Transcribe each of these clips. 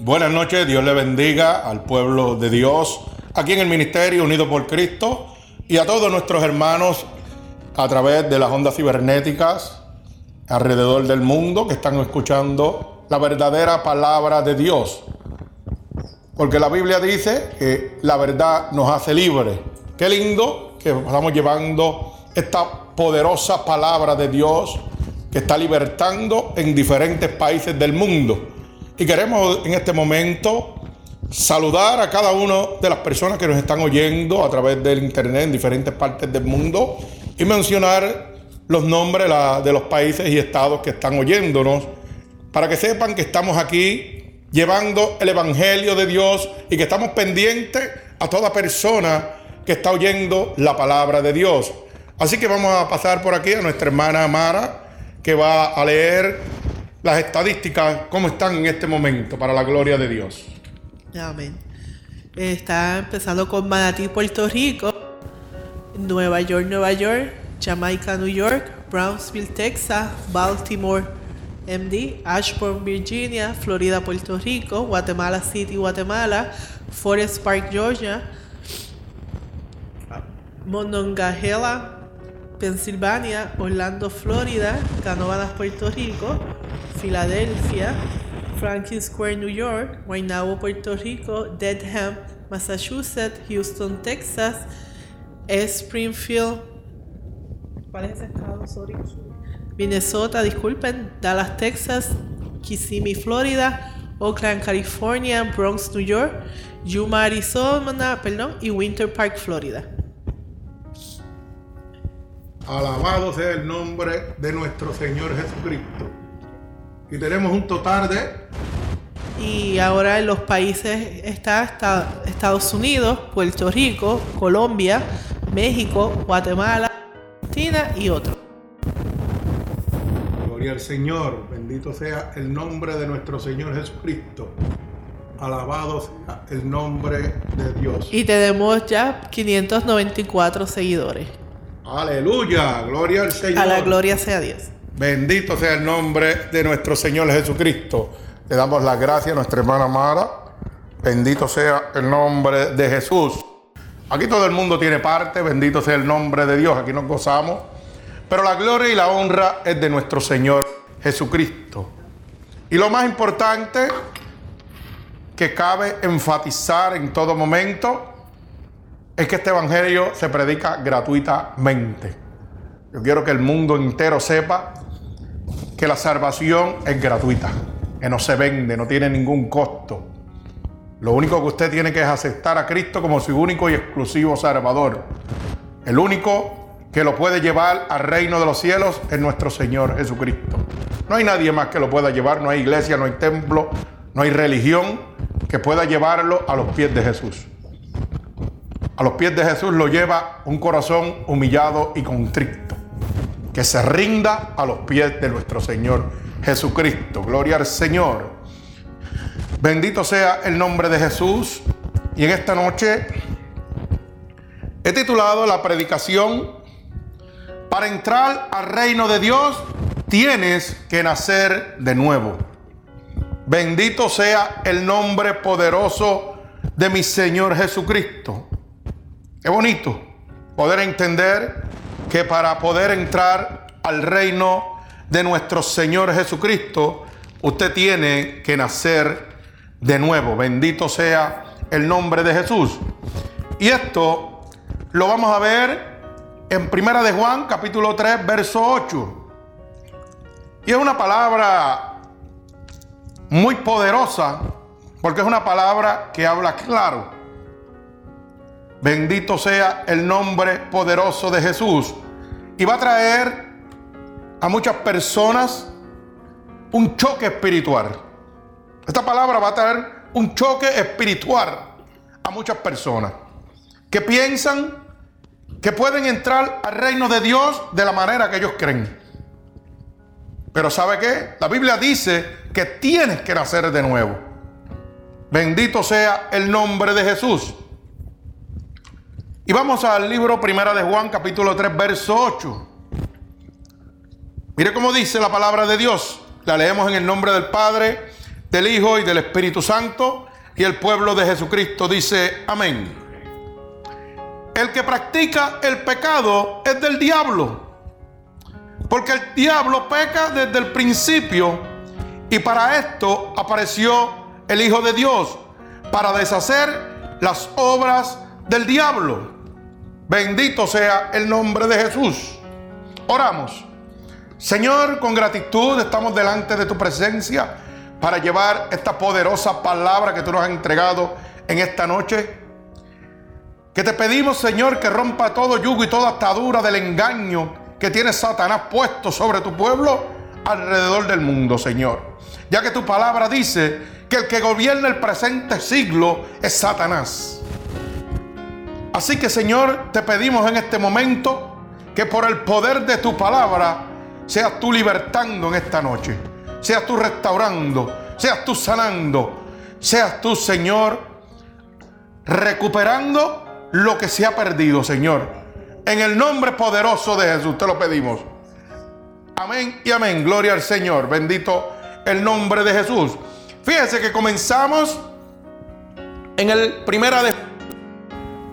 Buenas noches, Dios le bendiga al pueblo de Dios aquí en el Ministerio Unido por Cristo y a todos nuestros hermanos a través de las ondas cibernéticas alrededor del mundo que están escuchando la verdadera palabra de Dios. Porque la Biblia dice que la verdad nos hace libres. Qué lindo que estamos llevando esta poderosa palabra de Dios que está libertando en diferentes países del mundo. Y queremos en este momento saludar a cada una de las personas que nos están oyendo a través del internet en diferentes partes del mundo y mencionar los nombres de los países y estados que están oyéndonos para que sepan que estamos aquí llevando el Evangelio de Dios y que estamos pendientes a toda persona que está oyendo la palabra de Dios. Así que vamos a pasar por aquí a nuestra hermana Mara que va a leer las estadísticas, cómo están en este momento, para la gloria de Dios. Amén. Está empezando con Manatí, Puerto Rico, Nueva York, Nueva York, Jamaica, New York, Brownsville, Texas, Baltimore, MD, Ashburn, Virginia, Florida, Puerto Rico, Guatemala City, Guatemala, Forest Park, Georgia, Monongahela, Pensilvania, Orlando, Florida, Canóvanas, Puerto Rico, Filadelfia, Franklin Square, New York, Guaynabo, Puerto Rico, Dedham, Massachusetts, Houston, Texas, Springfield. Minnesota, disculpen, Dallas, Texas, Kissimmee, Florida, Oakland, California, Bronx, New York, Yuma, Arizona, perdón, y Winter Park, Florida. Alabado sea el nombre de nuestro Señor Jesucristo. Y tenemos un total de... Y ahora en los países está, Estados Unidos, Puerto Rico, Colombia, México, Guatemala, Argentina y otros. Gloria al Señor, bendito sea el nombre de nuestro Señor Jesucristo. Alabado sea el nombre de Dios. Y tenemos ya 594 seguidores. Aleluya, gloria al Señor. A la gloria sea Dios. Bendito sea el nombre de nuestro Señor Jesucristo. Le damos las gracias a nuestra hermana Mara. Bendito sea el nombre de Jesús. Aquí todo el mundo tiene parte. Bendito sea el nombre de Dios. Aquí nos gozamos. Pero la gloria y la honra es de nuestro Señor Jesucristo. Y lo más importante que cabe enfatizar en todo momento es que este Evangelio se predica gratuitamente. Yo quiero que el mundo entero sepa que la salvación es gratuita, que no se vende, no tiene ningún costo. Lo único que usted tiene que es aceptar a Cristo como su único y exclusivo Salvador. El único que lo puede llevar al reino de los cielos es nuestro Señor Jesucristo. No hay nadie más que lo pueda llevar, no hay iglesia, no hay templo, no hay religión que pueda llevarlo a los pies de Jesús. A los pies de Jesús lo lleva un corazón humillado y contrito que se rinda a los pies de nuestro Señor Jesucristo. Gloria al Señor. Bendito sea el nombre de Jesús. Y en esta noche he titulado la predicación, para entrar al reino de Dios tienes que nacer de nuevo. Bendito sea el nombre poderoso de mi Señor Jesucristo. Qué bonito poder entender que para poder entrar al reino de nuestro Señor Jesucristo, usted tiene que nacer de nuevo. Bendito sea el nombre de Jesús. Y esto lo vamos a ver en Primera de Juan, capítulo 3, verso 8. Y es una palabra muy poderosa, porque es una palabra que habla claro. Bendito sea el nombre poderoso de Jesús. Y va a traer a muchas personas un choque espiritual. Esta palabra va a traer un choque espiritual a muchas personas que piensan que pueden entrar al reino de Dios de la manera que ellos creen. Pero ¿sabe qué? La Biblia dice que tienes que nacer de nuevo. Bendito sea el nombre de Jesús. Y vamos al libro Primera de Juan, capítulo 3, verso 8. Mire cómo dice la palabra de Dios. La leemos en el nombre del Padre, del Hijo y del Espíritu Santo. Y el pueblo de Jesucristo dice amén. El que practica el pecado es del diablo. Porque el diablo peca desde el principio. Y para esto apareció el Hijo de Dios. Para deshacer las obras del diablo. Bendito sea el nombre de Jesús. Oramos. Señor, con gratitud estamos delante de tu presencia para llevar esta poderosa palabra que tú nos has entregado en esta noche. Que te pedimos, Señor, que rompa todo yugo y toda atadura del engaño que tiene Satanás puesto sobre tu pueblo alrededor del mundo, Señor. Ya que tu palabra dice que el que gobierna el presente siglo es Satanás. Así que, Señor, te pedimos en este momento que por el poder de tu palabra seas tú libertando en esta noche seas tú restaurando, seas tú sanando, seas tú, Señor, recuperando lo que se ha perdido, Señor. En el nombre poderoso de Jesús te lo pedimos. Amén y amén. Gloria al Señor. Bendito el nombre de Jesús. Fíjense que comenzamos en el primera de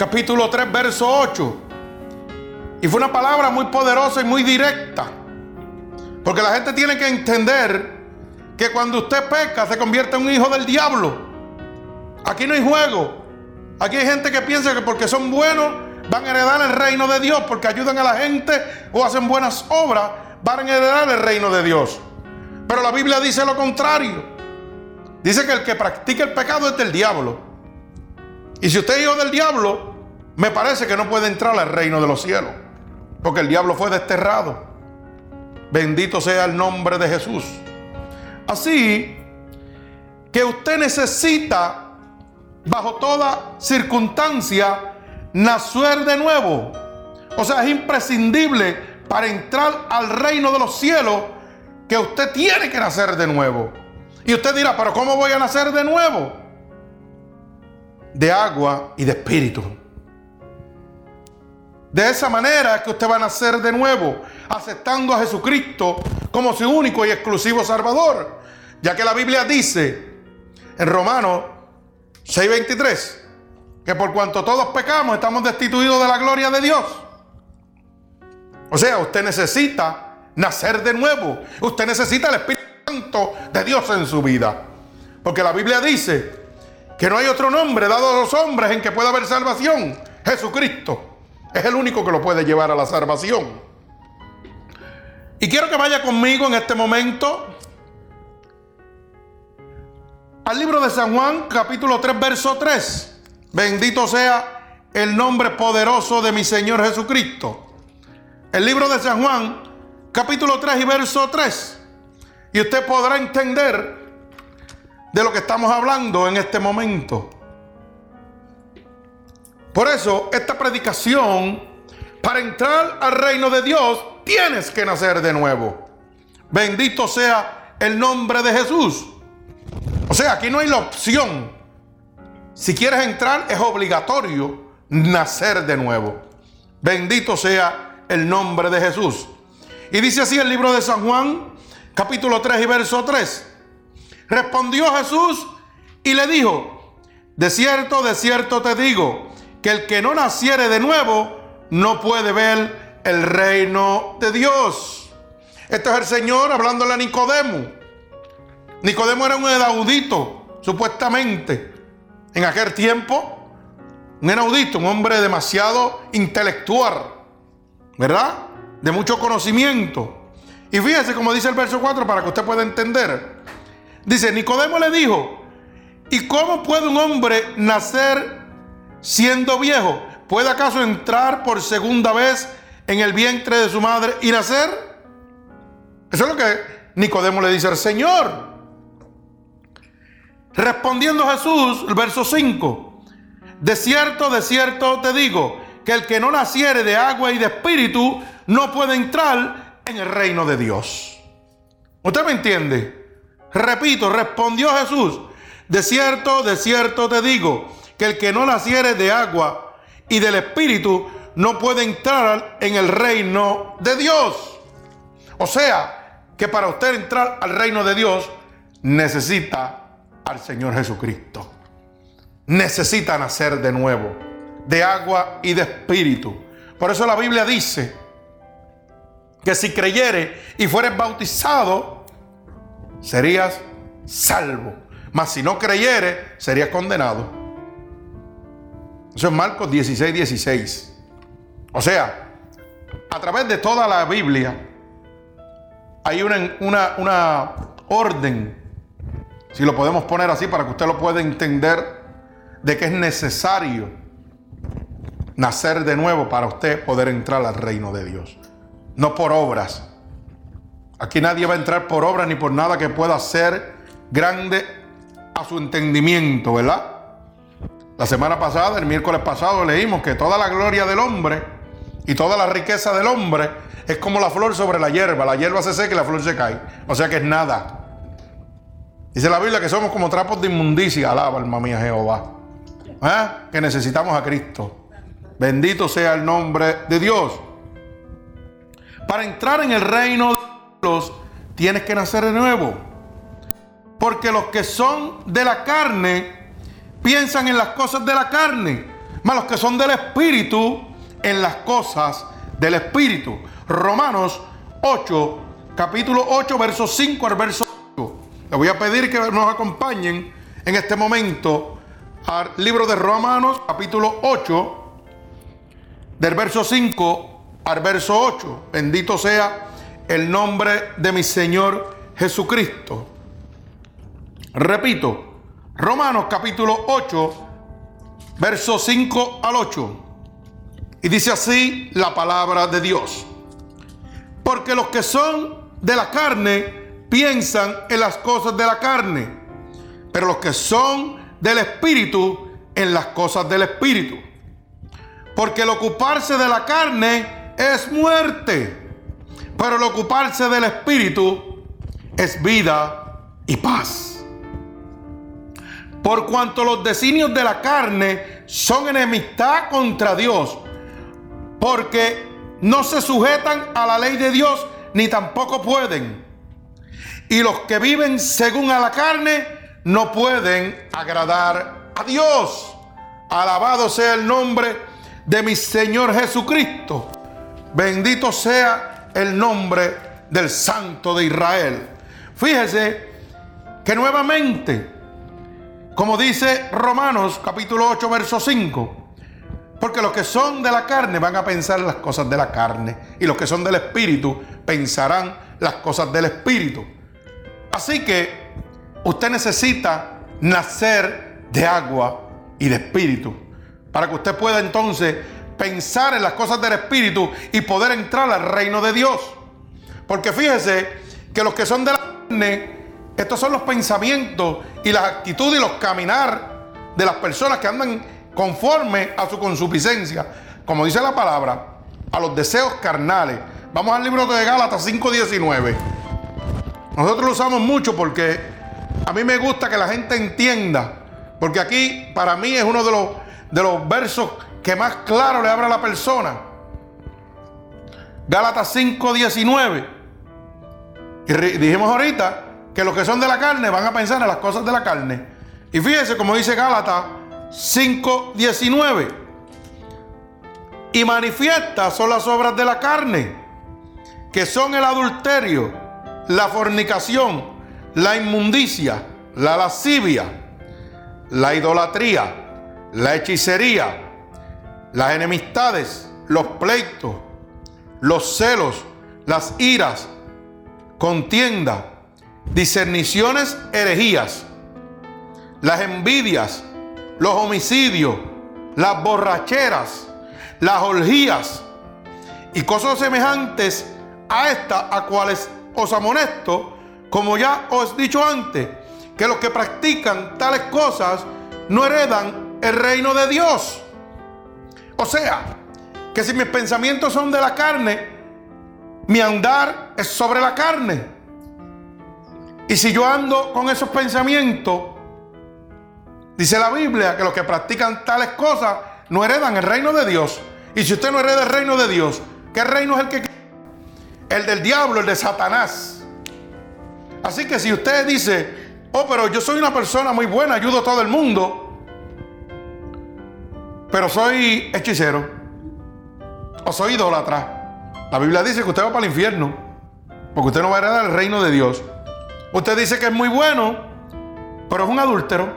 capítulo 3, verso 8. Y fue una palabra muy poderosa y muy directa. Porque la gente tiene que entender que cuando usted peca se convierte en un hijo del diablo. Aquí no hay juego. Aquí hay gente que piensa que porque son buenos van a heredar el reino de Dios, porque ayudan a la gente o hacen buenas obras, van a heredar el reino de Dios. Pero la Biblia dice lo contrario. Dice que el que practica el pecado es del diablo. Y si usted es hijo del diablo, me parece que no puede entrar al reino de los cielos, porque el diablo fue desterrado. Bendito sea el nombre de Jesús. Así que usted necesita, bajo toda circunstancia, nacer de nuevo. O sea, es imprescindible para entrar al reino de los cielos que usted tiene que nacer de nuevo. Y usted dirá, pero ¿cómo voy a nacer de nuevo? De agua y de espíritu. De esa manera es que usted va a nacer de nuevo, aceptando a Jesucristo como su único y exclusivo Salvador. Ya que la Biblia dice en Romanos 6:23 que por cuanto todos pecamos estamos destituidos de la gloria de Dios. O sea, usted necesita nacer de nuevo. Usted necesita el Espíritu Santo de Dios en su vida. Porque la Biblia dice que no hay otro nombre dado a los hombres en que pueda haber salvación. Jesucristo. Es el único que lo puede llevar a la salvación. Y quiero que vaya conmigo en este momento al libro de San Juan, capítulo 3, verso 3. Bendito sea el nombre poderoso de mi Señor Jesucristo. El libro de San Juan, capítulo 3 y verso 3. Y usted podrá entender de lo que estamos hablando en este momento. Por eso, esta predicación, para entrar al reino de Dios, tienes que nacer de nuevo. Bendito sea el nombre de Jesús. O sea, aquí no hay la opción. Si quieres entrar, es obligatorio nacer de nuevo. Bendito sea el nombre de Jesús. Y dice así el libro de San Juan, capítulo 3 y verso 3. Respondió Jesús y le dijo, de cierto, de cierto te digo, que el que no naciere de nuevo no puede ver el reino de Dios. Esto es el Señor hablándole a Nicodemo. Nicodemo era un enaudito, supuestamente. En aquel tiempo, un enaudito, un hombre demasiado intelectual, ¿verdad? De mucho conocimiento. Y fíjese como dice el verso 4 para que usted pueda entender. Dice, Nicodemo le dijo, ¿y cómo puede un hombre nacer siendo viejo, ¿puede acaso entrar por segunda vez en el vientre de su madre y nacer? Eso es lo que Nicodemo le dice al Señor. Respondiendo Jesús, el verso 5, de cierto, de cierto te digo, que el que no naciere de agua y de espíritu no puede entrar en el reino de Dios. ¿Usted me entiende? Repito, respondió Jesús, de cierto, de cierto te digo, que el que no naciere de agua y del Espíritu no puede entrar en el reino de Dios. O sea, que para usted entrar al reino de Dios necesita al Señor Jesucristo. Necesita nacer de nuevo, de agua y de espíritu. Por eso la Biblia dice que si creyere y fueres bautizado, serías salvo. Mas si no creyere, serías condenado. Eso es Marcos 16, 16. O sea, a través de toda la Biblia hay una, una, una orden, si lo podemos poner así para que usted lo pueda entender, de que es necesario nacer de nuevo para usted poder entrar al reino de Dios. No por obras. Aquí nadie va a entrar por obras ni por nada que pueda ser grande a su entendimiento, ¿verdad? La semana pasada, el miércoles pasado, leímos que toda la gloria del hombre y toda la riqueza del hombre es como la flor sobre la hierba. La hierba se seca y la flor se cae. O sea que es nada. Dice la Biblia que somos como trapos de inmundicia. Alaba, alma mía, Jehová. ¿Ah? Que necesitamos a Cristo. Bendito sea el nombre de Dios. Para entrar en el reino de Dios tienes que nacer de nuevo. Porque los que son de la carne piensan en las cosas de la carne. Mas los que son del Espíritu en las cosas del Espíritu. Romanos 8, capítulo 8, verso 5 al verso 8. Le voy a pedir que nos acompañen en este momento al libro de Romanos, capítulo 8, del verso 5 al verso 8. Bendito sea el nombre de mi Señor Jesucristo. Repito, Romanos capítulo 8, verso 5 al 8. Y dice así la palabra de Dios. Porque los que son de la carne piensan en las cosas de la carne, pero los que son del espíritu en las cosas del espíritu. Porque el ocuparse de la carne es muerte, pero el ocuparse del espíritu es vida y paz. Por cuanto los designios de la carne son enemistad contra Dios, porque no se sujetan a la ley de Dios ni tampoco pueden. Y los que viven según a la carne no pueden agradar a Dios. Alabado sea el nombre de mi Señor Jesucristo. Bendito sea el nombre del Santo de Israel. Fíjese que nuevamente, como dice Romanos capítulo 8, verso 5, porque los que son de la carne van a pensar las cosas de la carne y los que son del Espíritu pensarán las cosas del Espíritu. Así que usted necesita nacer de agua y de Espíritu para que usted pueda entonces pensar en las cosas del Espíritu y poder entrar al reino de Dios. Porque fíjese que los que son de la carne, estos son los pensamientos y las actitudes y los caminar de las personas que andan conforme a su consuficiencia, como dice la palabra, a los deseos carnales. Vamos al libro de Gálatas 5:19. Nosotros lo usamos mucho porque a mí me gusta que la gente entienda, porque aquí para mí es uno de los, de los versos que más claro le abre a la persona. Gálatas 5:19. Y dijimos ahorita que los que son de la carne van a pensar en las cosas de la carne. Y fíjese como dice Gálatas 5:19. Y manifiestas son las obras de la carne, que son el adulterio, la fornicación, la inmundicia, la lascivia, la idolatría, la hechicería, las enemistades, los pleitos, los celos, las iras, contienda, discerniciones, herejías, las envidias, los homicidios, las borracheras, las orgías y cosas semejantes a estas, a cuales os amonesto, como ya os he dicho antes, que los que practican tales cosas no heredan el reino de Dios. O sea, que si mis pensamientos son de la carne, mi andar es sobre la carne. Y si yo ando con esos pensamientos, Dice la Biblia que los que practican tales cosas no heredan el reino de Dios. Y si usted no hereda el reino de Dios, ¿qué reino es el que El del diablo, el de Satanás. Así que si usted dice, oh, pero yo soy una persona muy buena, ayudo a todo el mundo, pero soy hechicero o soy idólatra. La Biblia dice que usted va para el infierno, porque usted no va a heredar el reino de Dios. Usted dice que es muy bueno, pero es un adúltero.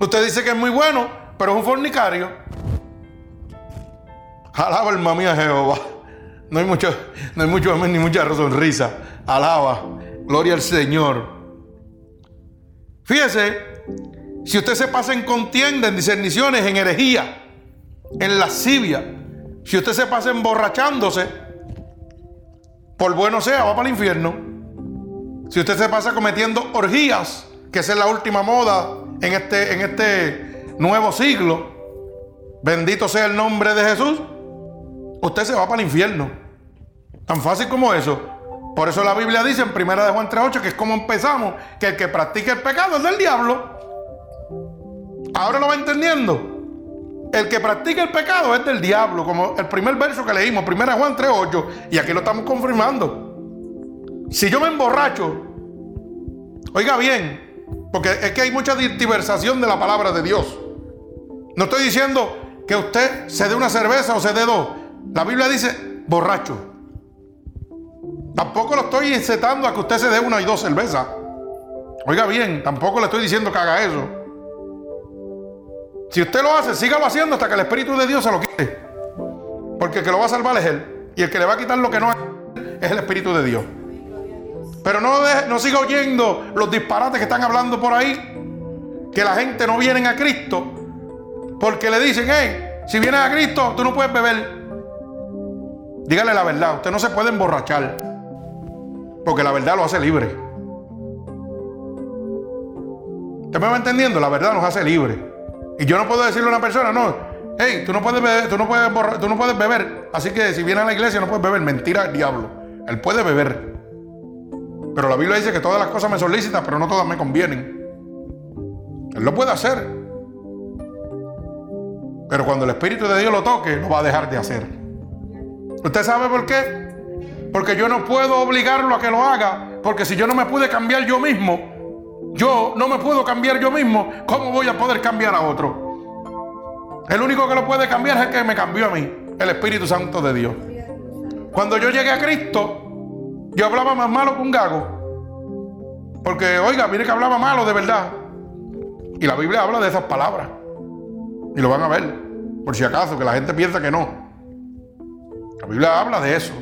Usted dice que es muy bueno, pero es un fornicario. Alaba alma mía Jehová. No hay mucho, no hay mucho ni mucha sonrisa. Alaba. Gloria al Señor. Fíjese, si usted se pasa en contienda, en discerniciones, en herejía, en lascivia, si usted se pasa emborrachándose, por bueno sea, va para el infierno. Si usted se pasa cometiendo orgías, que es la última moda en este, en este nuevo siglo, bendito sea el nombre de Jesús, usted se va para el infierno. Tan fácil como eso. Por eso la Biblia dice en 1 de Juan 3.8 que es como empezamos, que el que practica el pecado es del diablo. Ahora lo va entendiendo. El que practica el pecado es del diablo, como el primer verso que leímos, 1 Juan 3.8, y aquí lo estamos confirmando. Si yo me emborracho, oiga bien, porque es que hay mucha diversación de la palabra de Dios. No estoy diciendo que usted se dé una cerveza o se dé dos. La Biblia dice borracho. Tampoco lo estoy incitando a que usted se dé una y dos cervezas. Oiga bien, tampoco le estoy diciendo que haga eso. Si usted lo hace, sígalo haciendo hasta que el Espíritu de Dios se lo quite. Porque el que lo va a salvar es Él. Y el que le va a quitar lo que no es el Espíritu de Dios. Pero no, no siga oyendo los disparates que están hablando por ahí. Que la gente no viene a Cristo. Porque le dicen, hey, si vienes a Cristo, tú no puedes beber. Dígale la verdad, usted no se puede emborrachar. Porque la verdad lo hace libre. ¿Usted me va entendiendo? La verdad nos hace libre. Y yo no puedo decirle a una persona, no, hey, tú no puedes beber, tú no puedes, tú no puedes beber. Así que si vienes a la iglesia no puedes beber. Mentira diablo. Él puede beber. Pero la Biblia dice que todas las cosas me son lícitas, pero no todas me convienen. Él lo puede hacer. Pero cuando el Espíritu de Dios lo toque, lo va a dejar de hacer. ¿Usted sabe por qué? Porque yo no puedo obligarlo a que lo haga. Porque si yo no me pude cambiar yo mismo, yo no me puedo cambiar yo mismo, ¿cómo voy a poder cambiar a otro? El único que lo puede cambiar es el que me cambió a mí, el Espíritu Santo de Dios. Cuando yo llegué a Cristo, yo hablaba más malo que un gago. Porque, oiga, mire que hablaba malo de verdad. Y la Biblia habla de esas palabras. Y lo van a ver, por si acaso, que la gente piensa que no. La Biblia habla de eso.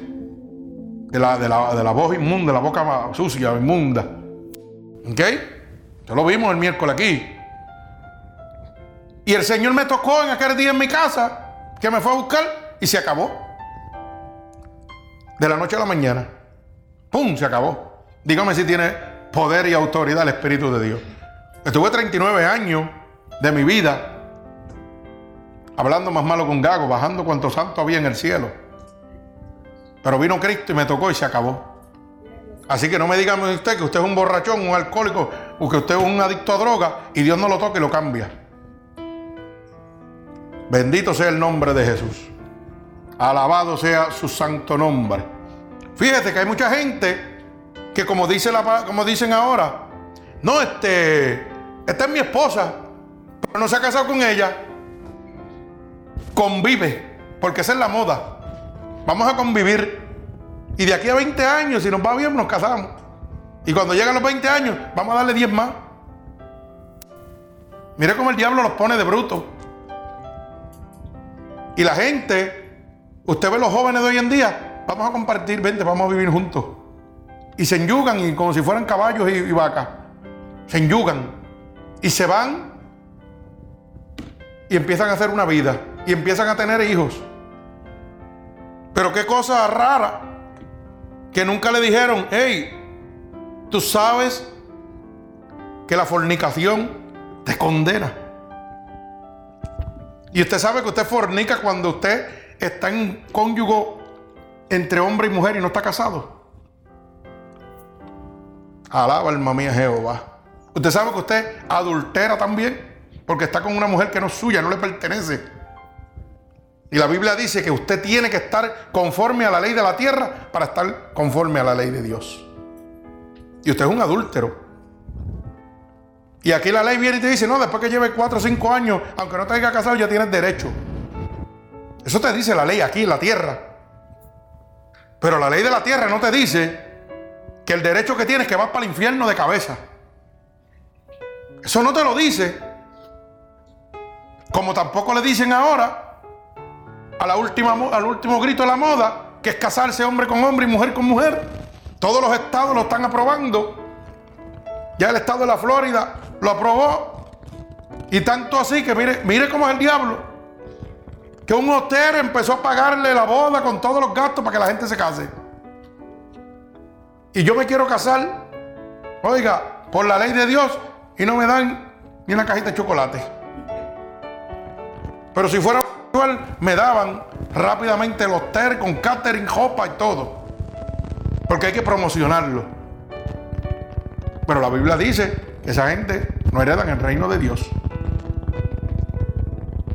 De la, de la, voz inmunda, la boca sucia, inmunda. ¿Ok? Eso lo vimos el miércoles aquí. Y el Señor me tocó en aquel día en mi casa, que me fue a buscar y se acabó. De la noche a la mañana. ¡Pum! Se acabó. Dígame si tiene poder y autoridad el Espíritu de Dios. Estuve 39 años de mi vida hablando más malo un gago, bajando cuanto santo había en el cielo. Pero vino Cristo y me tocó y se acabó. Así que no me digan usted que usted es un borrachón, un alcohólico, o que usted es un adicto a droga y Dios no lo toque y lo cambia. Bendito sea el nombre de Jesús. Alabado sea su santo nombre. Fíjate que hay mucha gente que como, dice la, como dicen ahora, no, este, esta es mi esposa, pero no se ha casado con ella. Convive, porque esa es la moda. Vamos a convivir. Y de aquí a 20 años, si nos va bien, nos casamos. Y cuando llegan los 20 años, vamos a darle 10 más. Mire cómo el diablo los pone de bruto. Y la gente, usted ve los jóvenes de hoy en día, vamos a compartir, vente, vamos a vivir juntos. Y se enyugan y como si fueran caballos y, vacas. Se enyugan. Y se van y empiezan a hacer una vida. Y empiezan a tener hijos. Pero qué cosa rara que nunca le dijeron, hey, tú sabes que la fornicación te condena. Y usted sabe que usted fornica cuando usted está en cónyugo entre hombre y mujer y no está casado. Alaba alma mía Jehová. Usted sabe que usted adultera también porque está con una mujer que no es suya, no le pertenece. Y la Biblia dice que usted tiene que estar conforme a la ley de la tierra para estar conforme a la ley de Dios. Y usted es un adúltero. Y aquí la ley viene y te dice, no, después que lleves 4 o 5 años, aunque no te haya casado, ya tienes derecho. Eso te dice la ley aquí en la tierra. Pero la ley de la tierra no te dice que el derecho que tienes es que vas para el infierno de cabeza. Eso no te lo dice. Como tampoco le dicen ahora a la última, al último grito de la moda, que es casarse hombre con hombre y mujer con mujer. Todos los estados lo están aprobando. Ya el estado de la Florida lo aprobó. Y tanto así que mire, mire cómo es el diablo. Que un hotel empezó a pagarle la boda con todos los gastos para que la gente se case. Y yo me quiero casar, oiga, por la ley de Dios y no me dan ni una cajita de chocolate. Pero si fuera me daban rápidamente el hotel con catering, jopa y todo. Porque hay que promocionarlo. Pero la Biblia dice que esa gente no heredan el reino de Dios.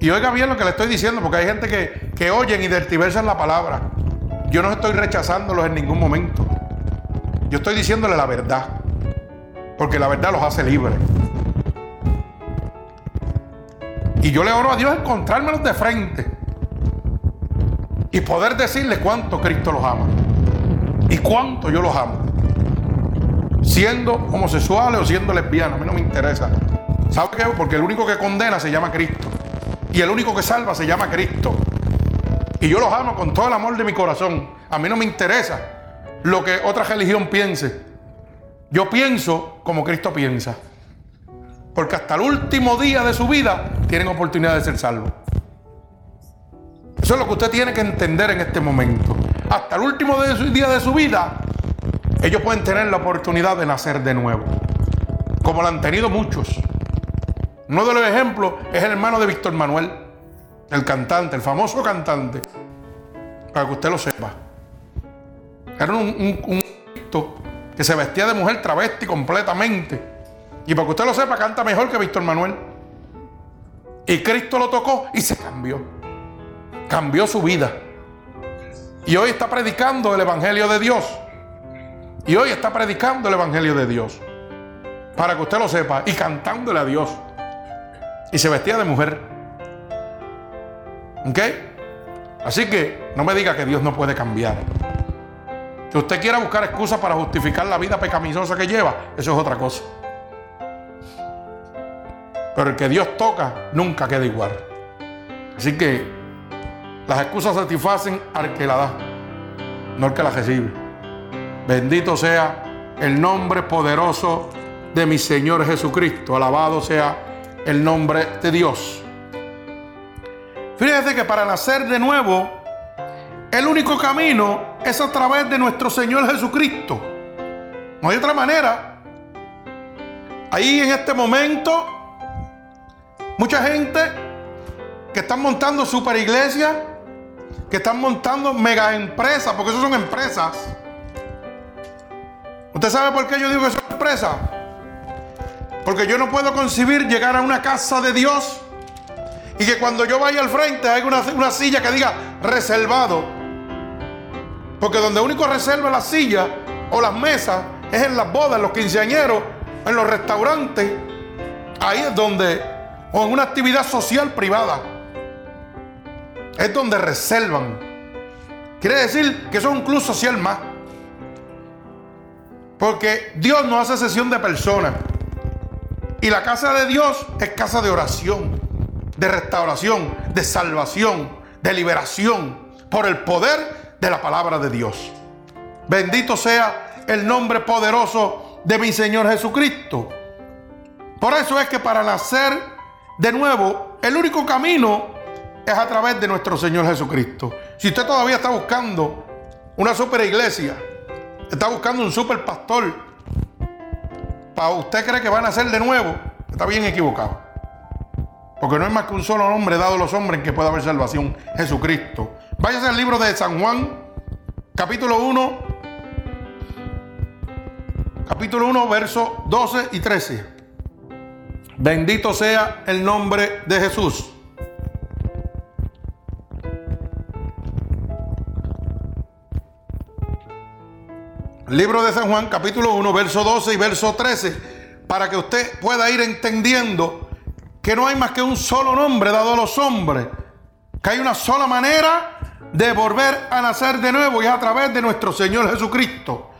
Y oiga bien lo que le estoy diciendo, porque hay gente que, que oyen y dertiversan la palabra. Yo no estoy rechazándolos en ningún momento. Yo estoy diciéndole la verdad. Porque la verdad los hace libres. Y yo le oro a Dios encontrármelos de frente. Y poder decirle cuánto Cristo los ama. Y cuánto yo los amo. Siendo homosexuales o siendo lesbianos, a mí no me interesa. ¿Sabe qué? Porque el único que condena se llama Cristo. Y el único que salva se llama Cristo. Y yo los amo con todo el amor de mi corazón. A mí no me interesa lo que otra religión piense. Yo pienso como Cristo piensa. Porque hasta el último día de su vida tienen oportunidad de ser salvos. Eso es lo que usted tiene que entender en este momento. Hasta el último día de su vida, ellos pueden tener la oportunidad de nacer de nuevo. Como lo han tenido muchos. Uno de los ejemplos es el hermano de Víctor Manuel, el cantante, el famoso cantante. Para que usted lo sepa. Era un, un, que se vestía de mujer travesti completamente. Y para que usted lo sepa, canta mejor que Víctor Manuel. Y Cristo lo tocó y se cambió. Cambió su vida. Y hoy está predicando el Evangelio de Dios. Y hoy está predicando el Evangelio de Dios. Para que usted lo sepa. Y cantándole a Dios y se vestía de mujer. ¿Ok? Así que no me diga que Dios no puede cambiar. Si usted quiera buscar excusas para justificar la vida pecaminosa que lleva, eso es otra cosa. Pero el que Dios toca nunca queda igual. Así que las excusas satisfacen al que la da, no al que la recibe. Bendito sea el nombre poderoso de mi Señor Jesucristo. Alabado sea el nombre de Dios. Fíjese que para nacer de nuevo, el único camino es a través de nuestro Señor Jesucristo. No hay otra manera. Ahí en este momento, mucha gente que están montando super iglesias, que están montando mega empresas, porque eso son empresas. ¿Usted sabe por qué yo digo que son empresas? Porque yo no puedo concebir llegar a una casa de Dios y que cuando yo vaya al frente haya una, silla que diga reservado. Porque donde único reserva la silla o las mesas es en las bodas, en los quinceañeros, en los restaurantes. Ahí es donde, o en una actividad social privada, es donde reservan. Quiere decir que eso es un club social más. Porque Dios no hace sesión de personas. Y la casa de Dios es casa de oración, de restauración, de salvación, de liberación, por el poder de la palabra de Dios. Bendito sea el nombre poderoso de mi Señor Jesucristo. Por eso es que para nacer de nuevo, el único camino es a través de nuestro Señor Jesucristo. Si usted todavía está buscando una super iglesia, está buscando un super pastor, usted cree que van a ser de nuevo, está bien equivocado. Porque no es más que un solo nombre dado a los hombres en que pueda haber salvación, Jesucristo. Váyase al libro de San Juan, capítulo 1, capítulo 1, versos 12 y 13. Bendito sea el nombre de Jesús. Libro de San Juan, capítulo 1, verso 12 y verso 13. para que usted pueda ir entendiendo que no hay más que un solo nombre dado a los hombres, que hay una sola manera de volver a nacer de nuevo y es a través de nuestro Señor Jesucristo.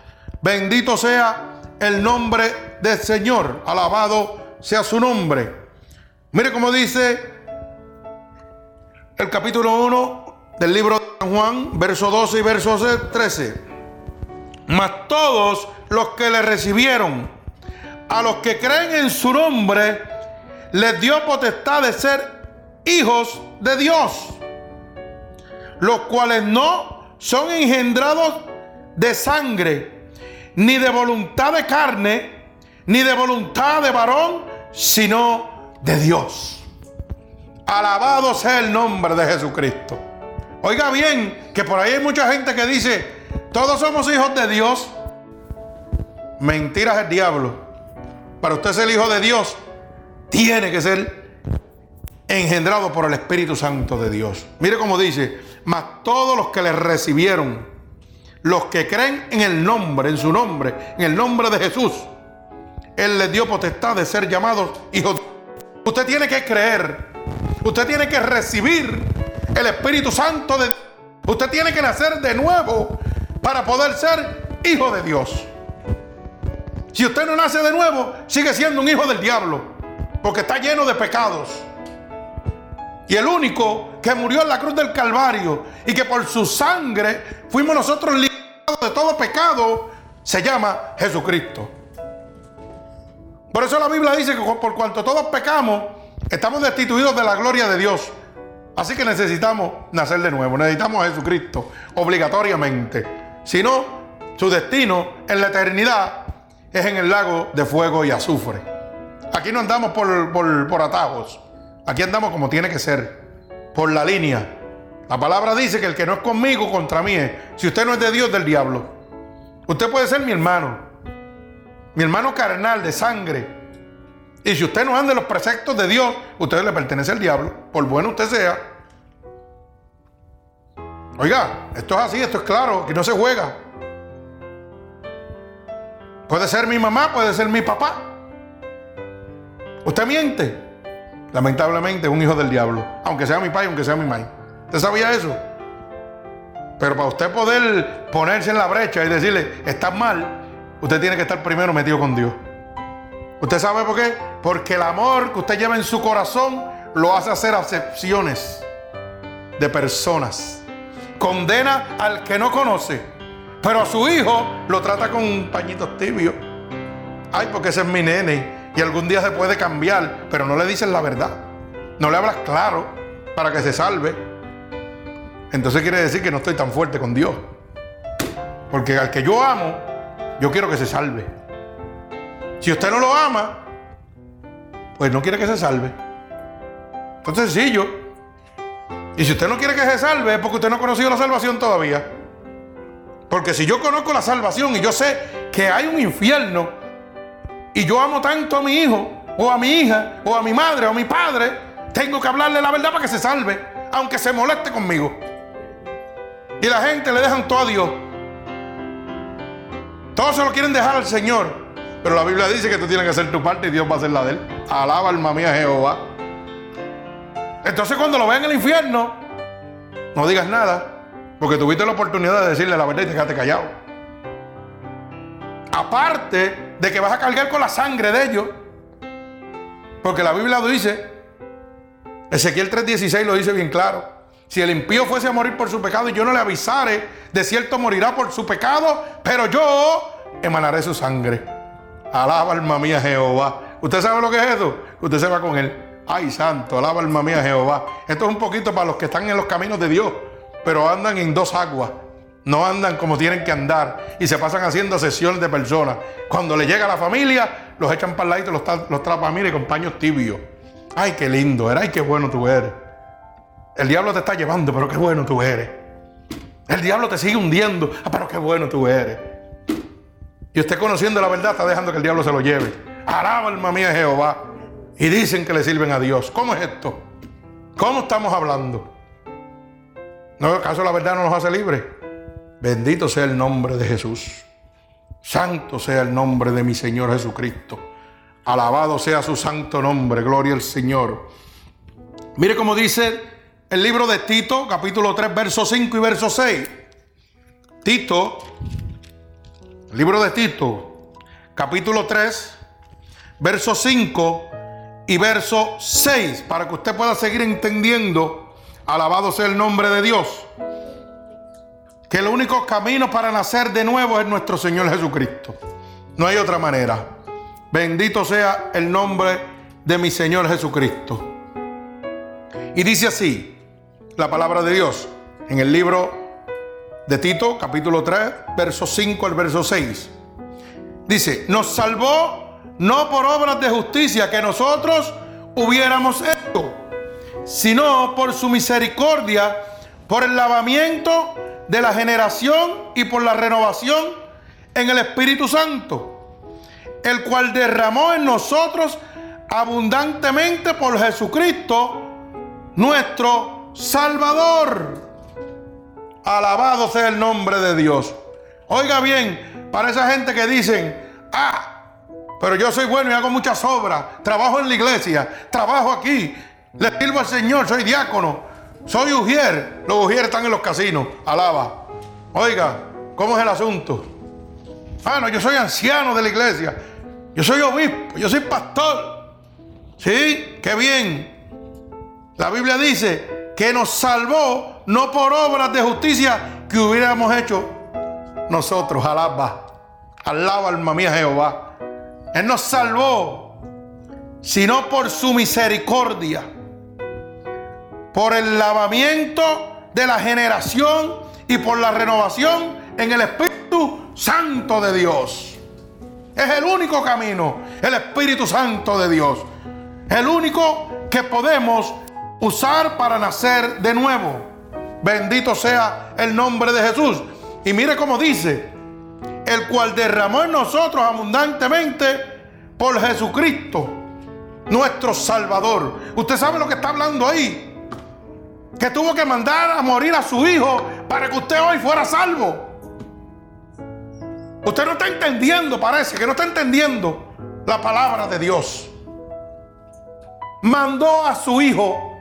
Bendito sea el nombre del Señor, alabado sea su nombre. Mire cómo dice el capítulo 1 del libro de San Juan, verso 12 y verso 13. Mas todos los que le recibieron, a los que creen en su nombre, les dio potestad de ser hijos de Dios, los cuales no son engendrados de sangre, ni de voluntad de carne, ni de voluntad de varón, sino de Dios. Alabado sea el nombre de Jesucristo. Oiga bien, que por ahí hay mucha gente que dice, todos somos hijos de Dios. Mentiras el diablo. Para usted ser hijo de Dios, tiene que ser engendrado por el Espíritu Santo de Dios. Mire cómo dice, mas todos los que le recibieron, los que creen en el nombre, en su nombre, en el nombre de Jesús, Él les dio potestad de ser llamados hijos. Usted tiene que creer, usted tiene que recibir el Espíritu Santo de Dios. Usted tiene que nacer de nuevo para poder ser hijo de Dios. Si usted no nace de nuevo, sigue siendo un hijo del diablo, porque está lleno de pecados. Y el único que murió en la cruz del Calvario y que por su sangre fuimos nosotros liberados de todo pecado, se llama Jesucristo. Por eso la Biblia dice que por cuanto todos pecamos, estamos destituidos de la gloria de Dios. Así que necesitamos nacer de nuevo, necesitamos a Jesucristo obligatoriamente. Si no, su destino en la eternidad es en el lago de fuego y azufre. Aquí no andamos por, por, atajos, aquí andamos como tiene que ser, por la línea. La palabra dice que el que no es conmigo, contra mí es. Si usted no es de Dios, del diablo. Usted puede ser mi hermano, mi hermano carnal de sangre, y si usted no anda en los preceptos de Dios, usted le pertenece al diablo, por bueno usted sea. Oiga, esto es así, esto es claro, que no se juega. Puede ser mi mamá, puede ser mi papá. Usted miente. Lamentablemente es un hijo del diablo, aunque sea mi padre, aunque sea mi madre. ¿Usted sabía eso? Pero para usted poder ponerse en la brecha y decirle, estás mal, usted tiene que estar primero metido con Dios. ¿Usted sabe por qué? Porque el amor que usted lleva en su corazón lo hace hacer acepciones de personas. Condena al que no conoce, pero a su hijo lo trata con pañitos tibios. Ay, porque ese es mi nene y algún día se puede cambiar, pero no le dices la verdad. No le hablas claro para que se salve. Entonces quiere decir que no estoy tan fuerte con Dios. Porque al que yo amo, yo quiero que se salve. Si usted no lo ama, pues no quiere que se salve. Entonces sencillo. Y si usted no quiere que se salve es porque usted no ha conocido la salvación todavía. Porque si yo conozco la salvación y yo sé que hay un infierno y yo amo tanto a mi hijo o a mi hija o a mi madre o a mi padre, tengo que hablarle la verdad para que se salve, aunque se moleste conmigo. Y la gente le dejan todo a Dios. Todos se lo quieren dejar al Señor. Pero la Biblia dice que tú tienes que hacer tu parte y Dios va a hacer la de él. Alaba alma mía Jehová. Entonces cuando lo vean en el infierno, no digas nada, porque tuviste la oportunidad de decirle la verdad y te quedaste callado. Aparte de que vas a cargar con la sangre de ellos, porque la Biblia lo dice, Ezequiel 3:16 lo dice bien claro. Si el impío fuese a morir por su pecado y yo no le avisare, de cierto morirá por su pecado, pero yo emanaré su sangre. Alaba alma mía Jehová. ¿Usted sabe lo que es eso? Usted se va con él. Ay, santo, alaba alma mía Jehová. Esto es un poquito para los que están en los caminos de Dios, pero andan en dos aguas. No andan como tienen que andar y se pasan haciendo sesiones de personas. Cuando le llega a la familia, los echan para el los, los trapan, mire, con paños tibios. Ay, qué lindo era, ay, qué bueno tú eres. El diablo te está llevando, pero qué bueno tú eres. El diablo te sigue hundiendo, ah, pero qué bueno tú eres. Y usted conociendo la verdad está dejando que el diablo se lo lleve. Alaba alma mía Jehová. Y dicen que le sirven a Dios. ¿Cómo es esto? ¿Cómo estamos hablando? ¿No acaso la verdad no nos hace libres? Bendito sea el nombre de Jesús. Santo sea el nombre de mi Señor Jesucristo. Alabado sea su santo nombre, gloria al Señor. Mire cómo dice el libro de Tito, capítulo 3, verso 5 y verso 6. Tito, libro de Tito, capítulo 3, verso 5 y verso 6, para que usted pueda seguir entendiendo, alabado sea el nombre de Dios, que el único camino para nacer de nuevo es nuestro Señor Jesucristo. No hay otra manera. Bendito sea el nombre de mi Señor Jesucristo. Y dice así la palabra de Dios en el libro de Tito, capítulo 3, verso 5 al verso 6. Dice, nos salvó no por obras de justicia que nosotros hubiéramos hecho, sino por su misericordia, por el lavamiento de la generación y por la renovación en el Espíritu Santo, el cual derramó en nosotros abundantemente por Jesucristo, nuestro Salvador. Alabado sea el nombre de Dios. Oiga bien, para esa gente que dicen, ah, pero yo soy bueno y hago muchas obras, trabajo en la iglesia, trabajo aquí, le sirvo al Señor, soy diácono, soy ujier. Los ujieres están en los casinos, alaba. Oiga, ¿cómo es el asunto? Ah, no, yo soy anciano de la iglesia, yo soy obispo, yo soy pastor. ¿Sí? Qué bien. La Biblia dice que nos salvó no por obras de justicia que hubiéramos hecho nosotros, alaba. Alaba alma mía Jehová. Él nos salvó, sino por su misericordia, por el lavamiento de la generación y por la renovación en el Espíritu Santo de Dios. Es el único camino, el Espíritu Santo de Dios. El único que podemos usar para nacer de nuevo. Bendito sea el nombre de Jesús. Y mire cómo dice, el cual derramó en nosotros abundantemente por Jesucristo, nuestro Salvador. Usted sabe lo que está hablando ahí. Que tuvo que mandar a morir a su hijo para que usted hoy fuera salvo. Usted no está entendiendo, parece que no está entendiendo la palabra de Dios. Mandó a su hijo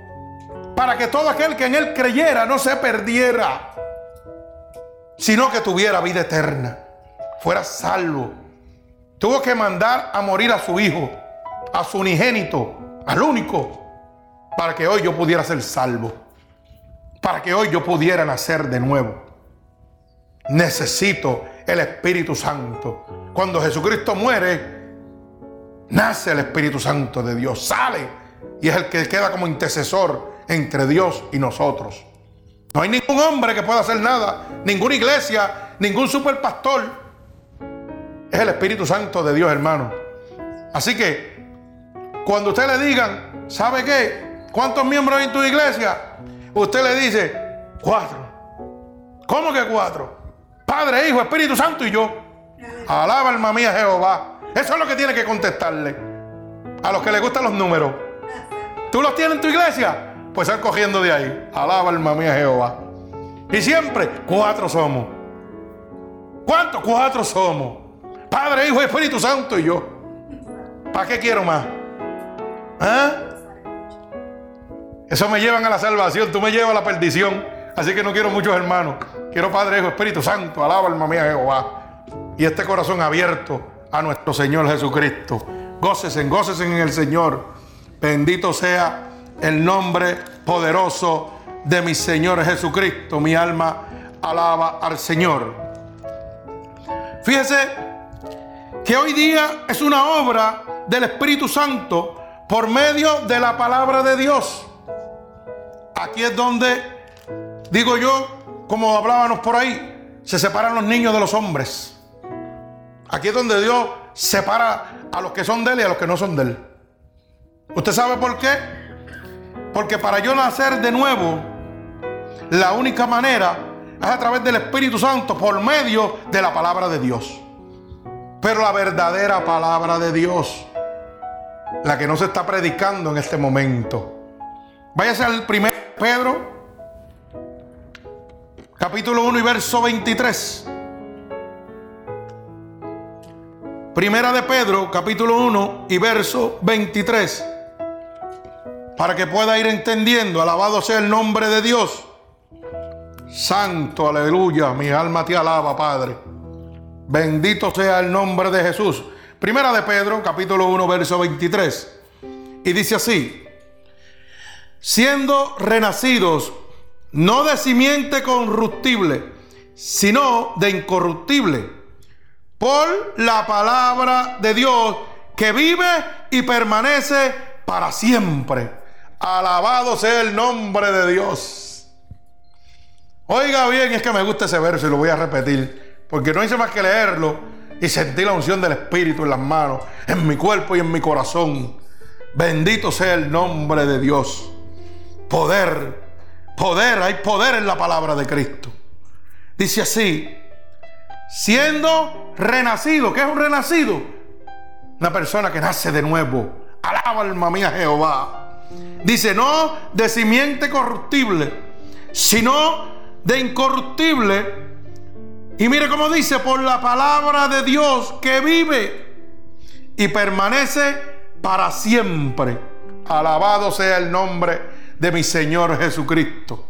para que todo aquel que en él creyera no se perdiera, sino que tuviera vida eterna, fuera salvo. Tuvo que mandar a morir a su hijo, a su unigénito, al único, para que hoy yo pudiera ser salvo, para que hoy yo pudiera nacer de nuevo. Necesito el Espíritu Santo. Cuando Jesucristo muere, nace el Espíritu Santo de Dios, sale y es el que queda como intercesor entre Dios y nosotros. No hay ningún hombre que pueda hacer nada, ninguna iglesia, ningún superpastor. Es el Espíritu Santo de Dios, hermano. Así que, cuando usted le digan, ¿sabe qué? ¿Cuántos miembros hay en tu iglesia? Usted le dice, cuatro. ¿Cómo que cuatro? Padre, Hijo, Espíritu Santo y yo. Alaba alma mía Jehová. Eso es lo que tiene que contestarle. A los que les gustan los números. ¿Tú los tienes en tu iglesia? pues sal cogiendo de ahí. Alaba alma mía Jehová. Y siempre, cuatro somos. ¿Cuántos? Cuatro somos. Padre, Hijo, Espíritu Santo y yo. ¿Para qué quiero más? ¿Ah? Eso me llevan a la salvación, tú me llevas a la perdición. Así que no quiero muchos hermanos. Quiero Padre, Hijo, Espíritu Santo. Alaba alma mía Jehová. Y este corazón abierto a nuestro Señor Jesucristo. Gócesen, gócesen en el Señor. Bendito sea el nombre poderoso de mi Señor Jesucristo. Mi alma alaba al Señor. Fíjese que hoy día es una obra del Espíritu Santo por medio de la palabra de Dios. Aquí es donde, digo yo, como hablábamos por ahí, se separan los niños de los hombres. Aquí es donde Dios separa a los que son de Él y a los que no son de Él. ¿Usted sabe por qué? Porque para yo nacer de nuevo, la única manera es a través del Espíritu Santo por medio de la palabra de Dios. Pero la verdadera palabra de Dios, la que no se está predicando en este momento. Váyase al primer Pedro, capítulo 1 y verso 23. Primera de Pedro, capítulo 1 y verso 23. Para que pueda ir entendiendo, alabado sea el nombre de Dios. Santo, aleluya, mi alma te alaba, Padre. Bendito sea el nombre de Jesús. Primera de Pedro, capítulo 1, verso 23. Y dice así, siendo renacidos, no de simiente corruptible, sino de incorruptible, por la palabra de Dios que vive y permanece para siempre. Alabado sea el nombre de Dios. Oiga bien, es que me gusta ese verso y lo voy a repetir, porque no hice más que leerlo y sentir la unción del Espíritu en las manos, en mi cuerpo y en mi corazón. Bendito sea el nombre de Dios. Poder, poder, hay poder en la palabra de Cristo. Dice así, siendo renacido, ¿qué es un renacido? Una persona que nace de nuevo. Alaba alma mía Jehová. Dice, no de simiente corruptible, sino de incorruptible. Y mire cómo dice, por la palabra de Dios que vive y permanece para siempre. Alabado sea el nombre de mi Señor Jesucristo.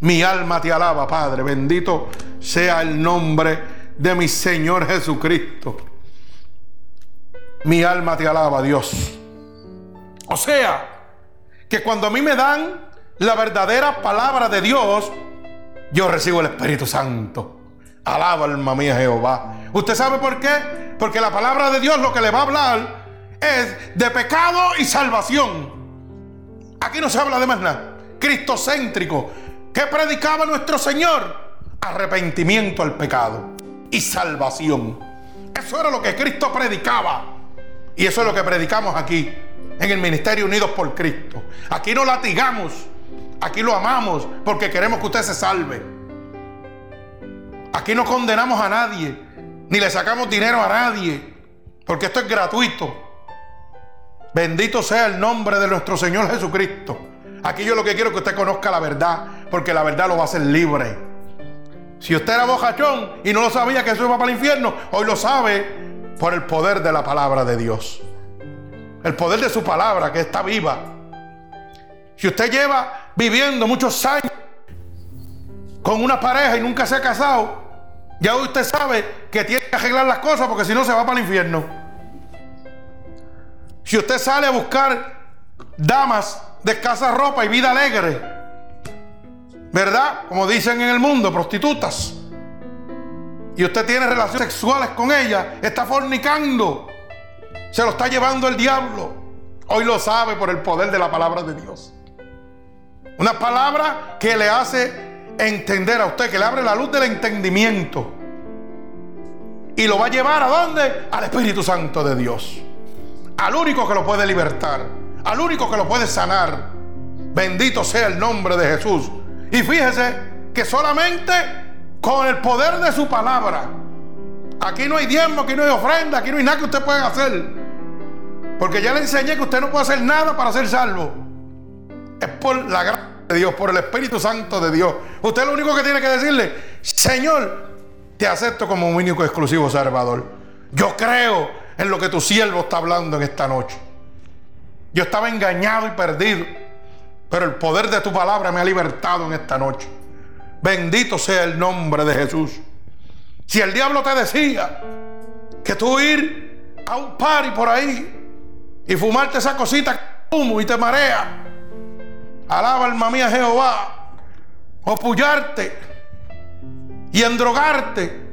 Mi alma te alaba, Padre. Bendito sea el nombre de mi Señor Jesucristo. Mi alma te alaba, Dios. O sea, que cuando a mí me dan la verdadera palabra de Dios, yo recibo el Espíritu Santo. Alaba alma mía Jehová. ¿Usted sabe por qué? Porque la palabra de Dios lo que le va a hablar es de pecado y salvación. Aquí no se habla de más nada. Cristocéntrico. ¿Qué predicaba nuestro Señor? Arrepentimiento al pecado y salvación. Eso era lo que Cristo predicaba. Y eso es lo que predicamos aquí, en el Ministerio Unidos por Cristo. Aquí no latigamos, aquí lo amamos porque queremos que usted se salve. Aquí no condenamos a nadie, ni le sacamos dinero a nadie, porque esto es gratuito. Bendito sea el nombre de nuestro Señor Jesucristo. Aquí yo lo que quiero es que usted conozca la verdad, porque la verdad lo va a hacer libre. Si usted era bojachón y no lo sabía que eso iba para el infierno, hoy lo sabe por el poder de la palabra de Dios. El poder de su palabra que está viva. Si usted lleva viviendo muchos años con una pareja y nunca se ha casado, ya usted sabe que tiene que arreglar las cosas porque si no se va para el infierno. Si usted sale a buscar damas de escasa ropa y vida alegre. ¿Verdad? Como dicen en el mundo, prostitutas. Y usted tiene relaciones sexuales con ella, está fornicando. Se lo está llevando el diablo. Hoy lo sabe por el poder de la palabra de Dios. Una palabra que le hace entender a usted, que le abre la luz del entendimiento. Y lo va a llevar a dónde? Al Espíritu Santo de Dios. Al único que lo puede libertar al único que lo puede sanar. Bendito sea el nombre de Jesús. Y fíjese que solamente con el poder de su palabra. Aquí no hay diezmo, aquí no hay ofrenda, aquí no hay nada que usted pueda hacer. Porque ya le enseñé que usted no puede hacer nada para ser salvo. Es por la gracia de Dios, por el Espíritu Santo de Dios. Usted lo único que tiene que decirle, Señor, te acepto como un único exclusivo Salvador. Yo creo en lo que tu siervo está hablando en esta noche. Yo estaba engañado y perdido, pero el poder de tu palabra me ha libertado en esta noche. Bendito sea el nombre de Jesús. Si el diablo te decía que tú ir a un party por ahí y fumarte esa cosita humo y te marea, alaba alma mía Jehová, o pullarte y endrogarte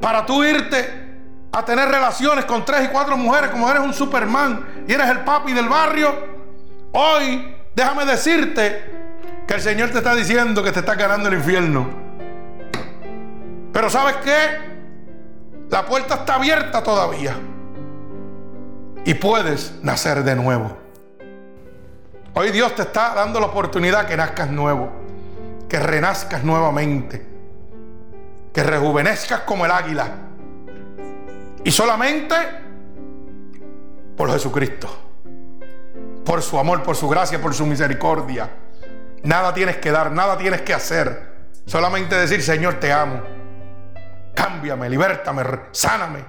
para tú irte a tener relaciones con tres y cuatro mujeres como eres un Superman y eres el papi del barrio, hoy déjame decirte que el Señor te está diciendo que te está ganando el infierno. Pero ¿sabes qué? La puerta está abierta todavía. Y puedes nacer de nuevo. Hoy Dios te está dando la oportunidad que nazcas nuevo, que renazcas nuevamente, que rejuvenezcas como el águila y solamente por Jesucristo. Por su amor, por su gracia, por su misericordia. Nada tienes que dar, nada tienes que hacer. Solamente decir, Señor, te amo. Cámbiame, libértame, sáname.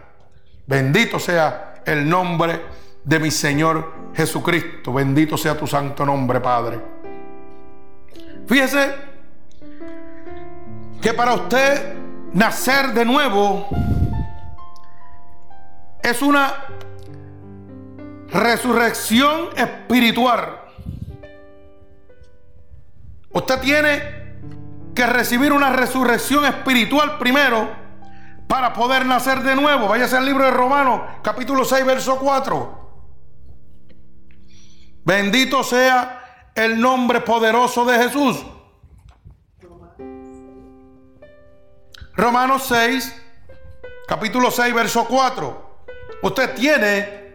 Bendito sea el nombre de mi Señor Jesucristo. Bendito sea tu santo nombre, Padre. Fíjese que para usted nacer de nuevo es una resurrección espiritual. Usted tiene que recibir una resurrección espiritual primero para poder nacer de nuevo. Váyase al libro de Romanos, capítulo 6, verso 4. Bendito sea el nombre poderoso de Jesús. Romanos 6, capítulo 6, verso 4. Usted tiene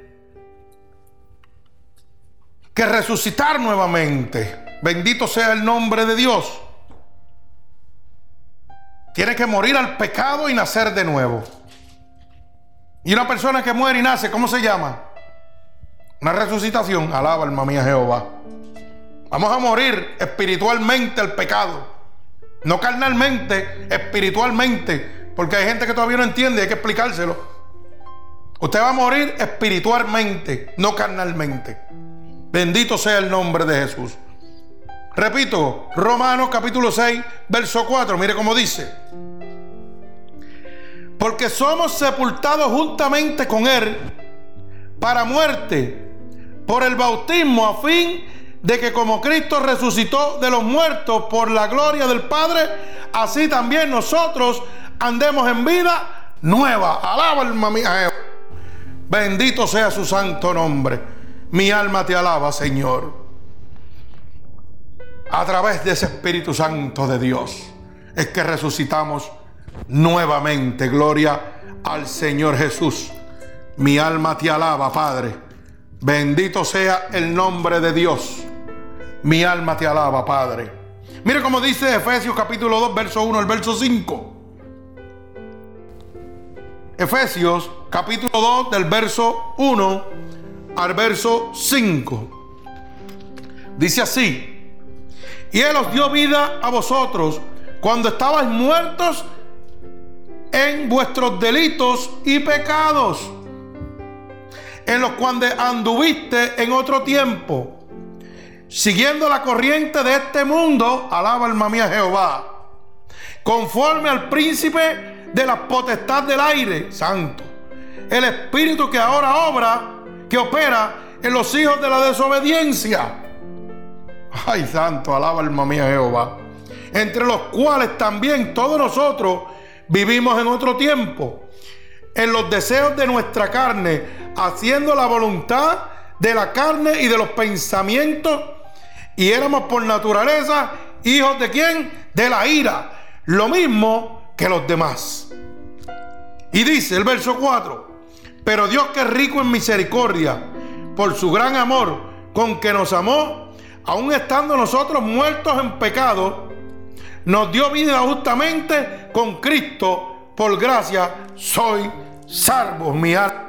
que resucitar nuevamente. Bendito sea el nombre de Dios. Tiene que morir al pecado y nacer de nuevo. Y una persona que muere y nace, ¿cómo se llama? Una resucitación. Alaba alma mía Jehová. Vamos a morir espiritualmente al pecado. No carnalmente, espiritualmente. Porque hay gente que todavía no entiende, hay que explicárselo. Usted va a morir espiritualmente, no carnalmente. Bendito sea el nombre de Jesús. Repito, Romanos capítulo 6, verso 4, mire cómo dice. Porque somos sepultados juntamente con Él para muerte por el bautismo a fin de que como Cristo resucitó de los muertos por la gloria del Padre, así también nosotros andemos en vida nueva. Alaba alma mía. Bendito sea su santo nombre. Mi alma te alaba, Señor. A través de ese Espíritu Santo de Dios es que resucitamos nuevamente. Gloria al Señor Jesús. Mi alma te alaba, Padre. Bendito sea el nombre de Dios. Mi alma te alaba, Padre. Mire cómo dice Efesios capítulo 2, verso 1 al verso 5. Efesios capítulo 2 del verso 1 al verso 5. Dice así, y Él os dio vida a vosotros cuando estabais muertos en vuestros delitos y pecados, en los cuales anduviste en otro tiempo, siguiendo la corriente de este mundo, alaba alma mía Jehová, conforme al príncipe de la potestad del aire, santo, el espíritu que ahora obra que opera en los hijos de la desobediencia. Ay, santo, alaba alma mía Jehová. Entre los cuales también todos nosotros vivimos en otro tiempo, en los deseos de nuestra carne, haciendo la voluntad de la carne y de los pensamientos, y éramos por naturaleza hijos de quién? De la ira, lo mismo que los demás. Y dice el verso 4, pero Dios que es rico en misericordia, por su gran amor con que nos amó, aun estando nosotros muertos en pecado, nos dio vida justamente con Cristo. Por gracia soy salvo. Mi alma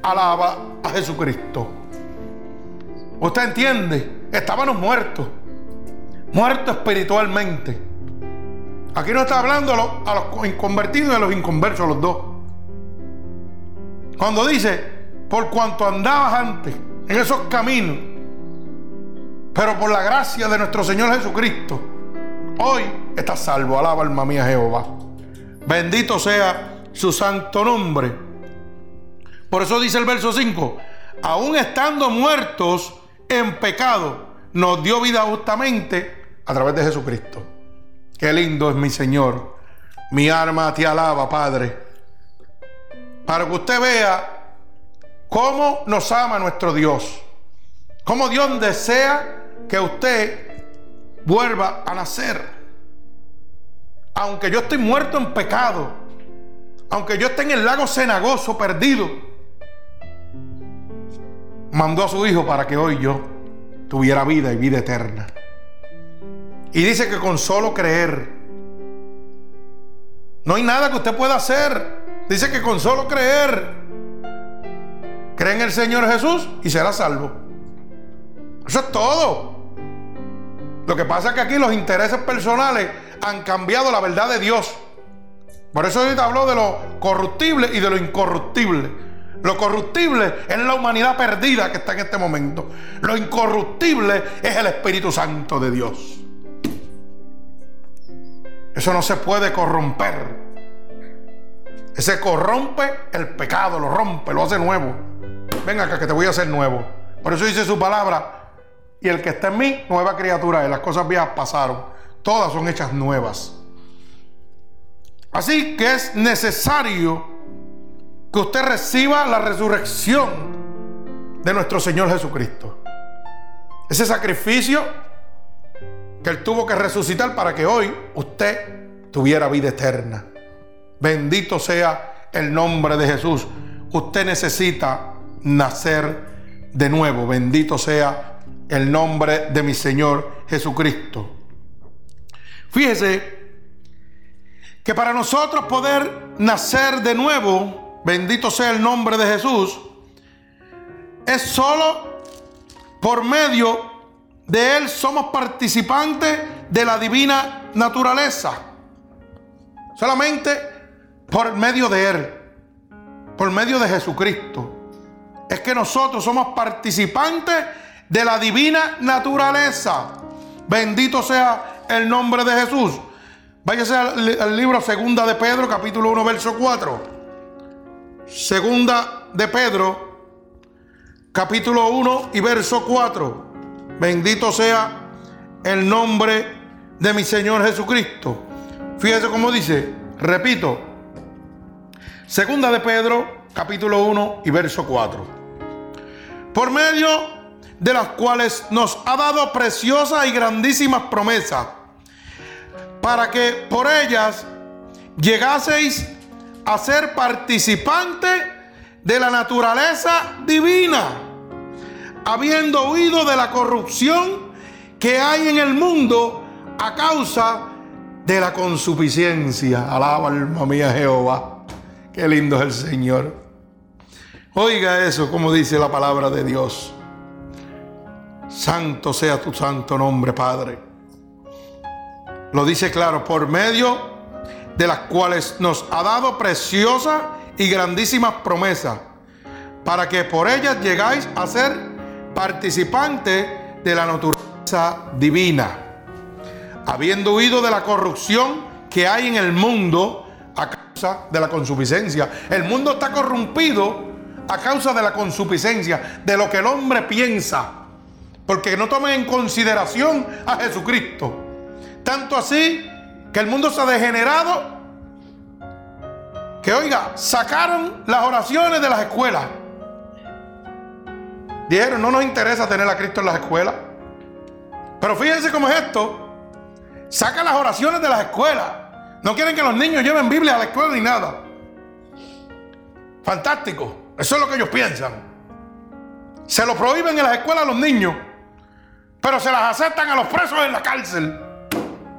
alaba a Jesucristo. ¿Usted entiende? Estábamos muertos. Muertos espiritualmente. Aquí no está hablando a los, a inconvertidos y a los inconversos, los dos. Cuando dice, por cuanto andabas antes en esos caminos, pero por la gracia de nuestro Señor Jesucristo, hoy estás salvo. Alaba alma mía Jehová. Bendito sea su santo nombre. Por eso dice el verso 5, aún estando muertos en pecado, nos dio vida justamente a través de Jesucristo. Qué lindo es mi Señor. Mi alma te alaba, Padre para que usted vea cómo nos ama nuestro Dios, cómo Dios desea que usted vuelva a nacer. Aunque yo esté muerto en pecado, aunque yo esté en el lago cenagoso perdido, mandó a su hijo para que hoy yo tuviera vida y vida eterna. Y dice que con solo creer, no hay nada que usted pueda hacer Dice que con solo creer, cree en el Señor Jesús y será salvo. Eso es todo. Lo que pasa es que aquí los intereses personales han cambiado la verdad de Dios. Por eso ahorita habló de lo corruptible y de lo incorruptible. Lo corruptible es la humanidad perdida que está en este momento. Lo incorruptible es el Espíritu Santo de Dios. Eso no se puede corromper. Ese corrompe el pecado, lo rompe, lo hace nuevo. Venga acá que te voy a hacer nuevo. Por eso dice su palabra. Y el que está en mí, nueva criatura es. Las cosas viejas pasaron. Todas son hechas nuevas. Así que es necesario que usted reciba la resurrección de nuestro Señor Jesucristo. Ese sacrificio que Él tuvo que resucitar para que hoy usted tuviera vida eterna. Bendito sea el nombre de Jesús. Usted necesita nacer de nuevo. Bendito sea el nombre de mi Señor Jesucristo. Fíjese que para nosotros poder nacer de nuevo, bendito sea el nombre de Jesús, es solo por medio de Él somos participantes de la divina naturaleza. Solamente por medio de Él, por medio de Jesucristo. Es que nosotros somos participantes de la divina naturaleza. Bendito sea el nombre de Jesús. Váyase al, libro Segunda de Pedro, capítulo 1, verso 4. Segunda de Pedro, capítulo 1 y verso 4. Bendito sea el nombre de mi Señor Jesucristo. Fíjese cómo dice, repito, Segunda de Pedro, capítulo 1 y verso 4. Por medio de las cuales nos ha dado preciosas y grandísimas promesas, para que por ellas llegaseis a ser participantes de la naturaleza divina, habiendo huido de la corrupción que hay en el mundo a causa de la consuficiencia. Alaba alma mía Jehová. Qué lindo es el Señor. Oiga eso, como dice la palabra de Dios. Santo sea tu santo nombre, Padre. Lo dice claro, por medio de las cuales nos ha dado preciosas y grandísimas promesas, para que por ellas llegáis a ser participantes de la naturaleza divina, habiendo huido de la corrupción que hay en el mundo a causa de la consuficiencia. El mundo está corrompido a causa de la consuficiencia, de lo que el hombre piensa, porque no toma en consideración a Jesucristo. Tanto así que el mundo se ha degenerado, que oiga, sacaron las oraciones de las escuelas. Dijeron, no nos interesa tener a Cristo en las escuelas. Pero fíjense cómo es esto. Saca las oraciones de las escuelas. No quieren que los niños lleven Biblia a la escuela ni nada. Fantástico. Eso es lo que ellos piensan. Se lo prohíben en las escuelas a los niños, pero se las aceptan a los presos en la cárcel.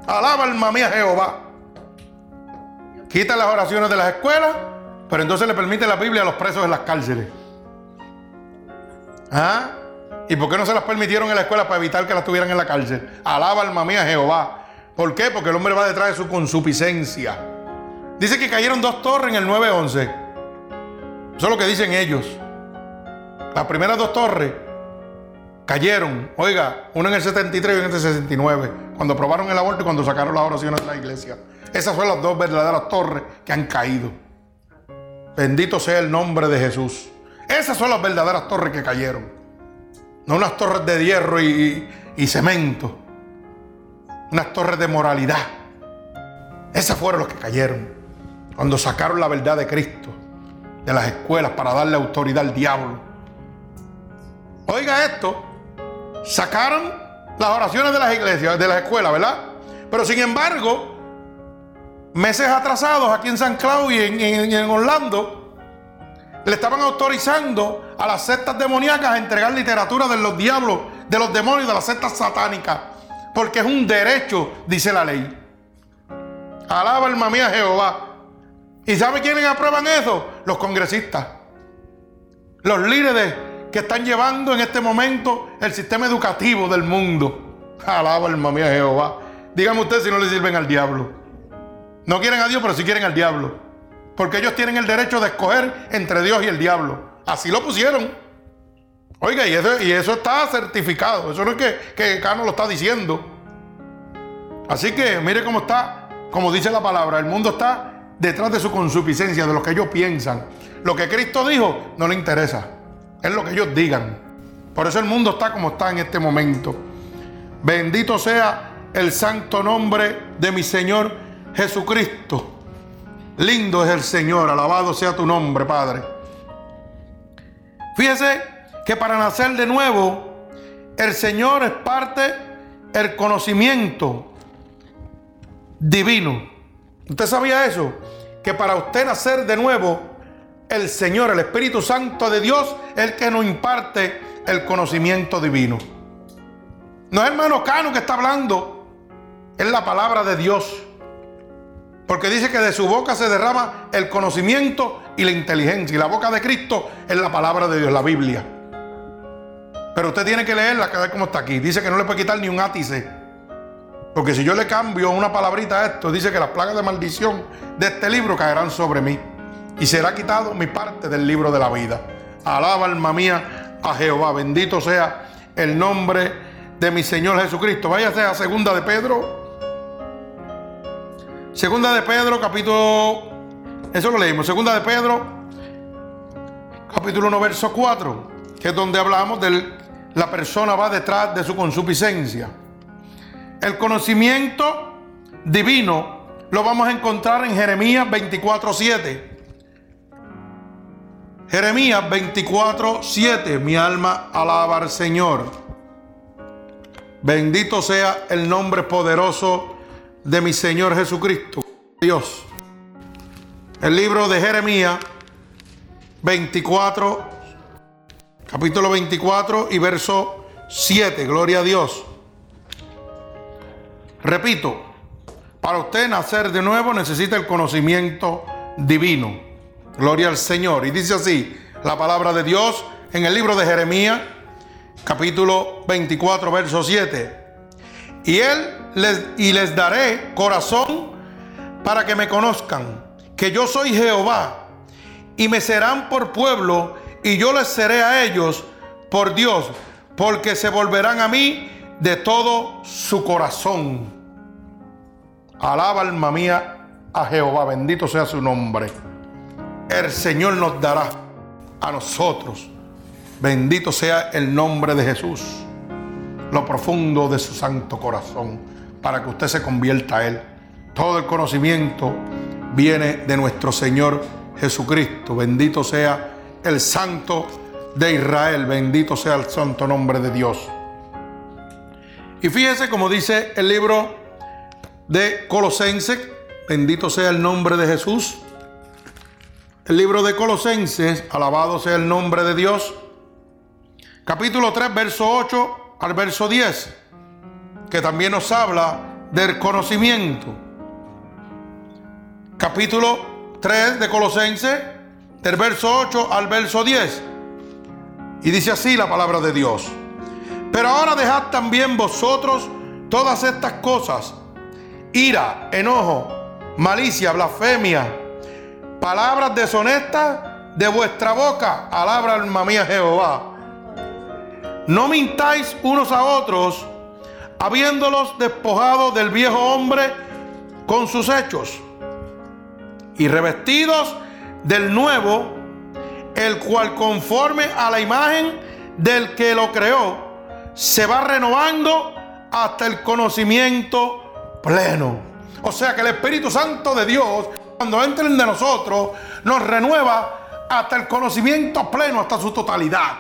Alaba alma mía Jehová. Quitan las oraciones de las escuelas, pero entonces le permite la Biblia a los presos en las cárceles. ¿Ah? ¿Y por qué no se las permitieron en la escuela para evitar que las tuvieran en la cárcel? Alaba alma mía Jehová. ¿Por qué? Porque el hombre va detrás de su consuficiencia. Dice que cayeron dos torres en el 911. Eso es lo que dicen ellos. Las primeras dos torres cayeron, oiga, una en el 73 y una en el 69, cuando aprobaron el aborto y cuando sacaron las oraciones de la iglesia. Esas son las dos verdaderas torres que han caído. Bendito sea el nombre de Jesús. Esas son las verdaderas torres que cayeron. No unas torres de hierro y, y cemento unas torres de moralidad. Esas fueron los que cayeron cuando sacaron la verdad de Cristo de las escuelas para darle autoridad al diablo. Oiga esto, sacaron las oraciones de las iglesias, de las escuelas, ¿verdad? Pero sin embargo, meses atrasados aquí en San Claudio y en, Orlando, le estaban autorizando a las sectas demoníacas a entregar literatura de los diablos, de los demonios, de las sectas satánicas porque es un derecho, dice la ley. Alaba alma mía Jehová. ¿Y sabe quiénes aprueban eso? Los congresistas. Los líderes que están llevando en este momento el sistema educativo del mundo. Alaba alma mía Jehová. Dígame usted si no le sirven al diablo. No quieren a Dios, pero sí quieren al diablo. Porque ellos tienen el derecho de escoger entre Dios y el diablo. Así lo pusieron. Oiga, y eso, y eso está certificado. Eso no es que, que Cano lo está diciendo. Así que mire cómo está, como dice la palabra, el mundo está detrás de su consuficiencia, de lo que ellos piensan. Lo que Cristo dijo no le interesa. Es lo que ellos digan. Por eso el mundo está como está en este momento. Bendito sea el santo nombre de mi Señor Jesucristo. Lindo es el Señor, alabado sea tu nombre, Padre. Fíjese que para nacer de nuevo, el Señor es parte el conocimiento divino. ¿Usted sabía eso? Que para usted nacer de nuevo, el Señor, el Espíritu Santo de Dios, el que nos imparte el conocimiento divino. No es hermano Cano que está hablando, es la palabra de Dios. Porque dice que de su boca se derrama el conocimiento y la inteligencia. Y la boca de Cristo es la palabra de Dios, la Biblia. Pero usted tiene que leerla, que ver cómo está aquí. Dice que no le puede quitar ni un átice. Porque si yo le cambio una palabrita a esto, dice que las plagas de maldición de este libro caerán sobre mí. Y será quitado mi parte del libro de la vida. Alaba alma mía a Jehová. Bendito sea el nombre de mi Señor Jesucristo. Váyase a segunda de Pedro Segunda de Pedro, capítulo. Eso lo leímos. Segunda de Pedro, capítulo 1, verso 4, que es donde hablamos de la persona va detrás de su consuficiencia. El conocimiento divino lo vamos a encontrar en Jeremías 24, 7. Jeremías 24, 7. Mi alma alaba al Señor. Bendito sea el nombre poderoso de mi Señor Jesucristo. Dios. El libro de Jeremías 24, capítulo 24 y verso 7. Gloria a Dios. Repito, para usted nacer de nuevo necesita el conocimiento divino. Gloria al Señor. Y dice así la palabra de Dios en el libro de Jeremías, capítulo 24, verso 7. Y él les, y les daré corazón para que me conozcan, que yo soy Jehová, y me serán por pueblo, y yo les seré a ellos por Dios, porque se volverán a mí de todo su corazón. Alaba alma mía a Jehová, bendito sea su nombre. El Señor nos dará a nosotros. Bendito sea el nombre de Jesús. Lo profundo de su santo corazón para que usted se convierta a Él. Todo el conocimiento viene de nuestro Señor Jesucristo. Bendito sea el Santo de Israel. Bendito sea el santo nombre de Dios. Y fíjese como dice el libro de Colosenses. Bendito sea el nombre de Jesús. El libro de Colosenses, alabado sea el nombre de Dios. Capítulo 3, verso 8 al verso 10 que también nos habla del conocimiento. Capítulo 3 de Colosenses, del verso 8 al verso 10. Y dice así la palabra de Dios. Pero ahora dejad también vosotros todas estas cosas. Ira, enojo, malicia, blasfemia, palabras deshonestas de vuestra boca. Alabra alma mía Jehová. No mintáis unos a otros habiéndolos despojado del viejo hombre con sus hechos y revestidos del nuevo, el cual conforme a la imagen del que lo creó, se va renovando hasta el conocimiento pleno. O sea que el Espíritu Santo de Dios, cuando entren de nosotros, nos renueva hasta el conocimiento pleno, hasta su totalidad.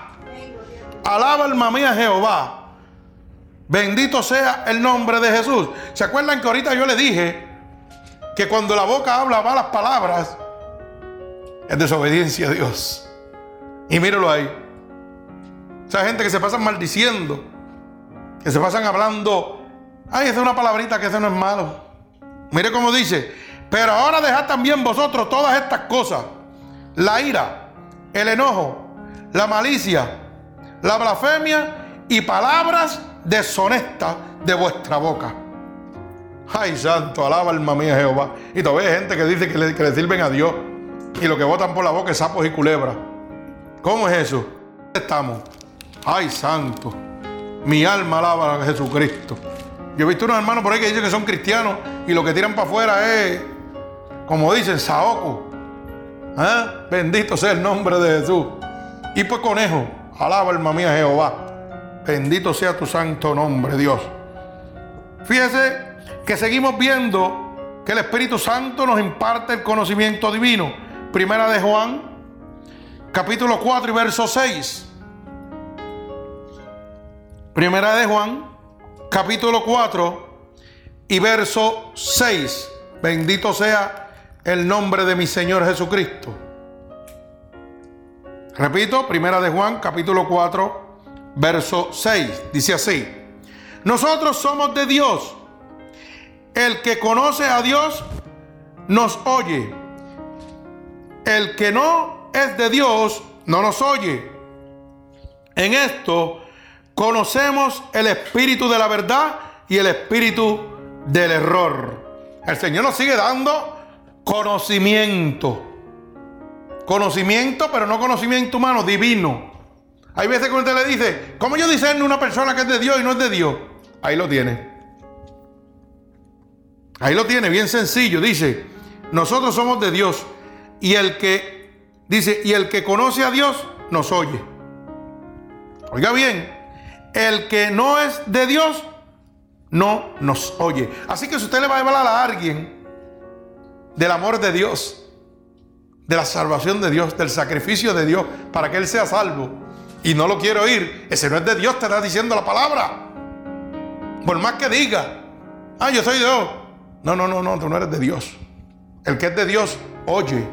Alaba alma mía Jehová. Bendito sea el nombre de Jesús. ¿Se acuerdan que ahorita yo le dije que cuando la boca habla malas palabras es desobediencia a Dios? Y míralo ahí. Esa gente que se pasan maldiciendo, que se pasan hablando, ay, esa es una palabrita que ese no es malo. Mire cómo dice, pero ahora dejad también vosotros todas estas cosas, la ira, el enojo, la malicia, la blasfemia y palabras deshonesta de vuestra boca. Ay, santo, alaba alma mía Jehová. Y todavía hay gente que dice que le, sirven a Dios. Y lo que votan por la boca es sapos y culebras. ¿Cómo es eso? Estamos. Ay, santo. Mi alma alaba a Jesucristo. Yo he visto unos hermanos por ahí que dicen que son cristianos y lo que tiran para afuera es, como dicen, saoco. ¿Eh? Bendito sea el nombre de Jesús. Y pues conejo, alaba alma mía Jehová. Bendito sea tu santo nombre, Dios. Fíjese que seguimos viendo que el Espíritu Santo nos imparte el conocimiento divino. Primera de Juan, capítulo 4 y verso 6. Primera de Juan, capítulo 4 y verso 6. Bendito sea el nombre de mi Señor Jesucristo. Repito, Primera de Juan, capítulo 4, verso 6. Dice así. Nosotros somos de Dios. El que conoce a Dios nos oye. El que no es de Dios no nos oye. En esto conocemos el espíritu de la verdad y el espíritu del error. El Señor nos sigue dando conocimiento. Conocimiento, pero no conocimiento humano, divino. Hay veces que usted le dice, ¿cómo yo discerno una persona que es de Dios y no es de Dios? Ahí lo tiene. Ahí lo tiene, bien sencillo. Dice, nosotros somos de Dios. Y el que, dice, y el que conoce a Dios nos oye. Oiga bien, el que no es de Dios no nos oye. Así que si usted le va a hablar a alguien del amor de Dios, de la salvación de Dios, del sacrificio de Dios para que Él sea salvo, y no lo quiere oír, ese no es de Dios, te está diciendo la palabra. Por más que diga, ah, yo soy Dios. No, no, no, no, tú no eres de Dios. El que es de Dios, oye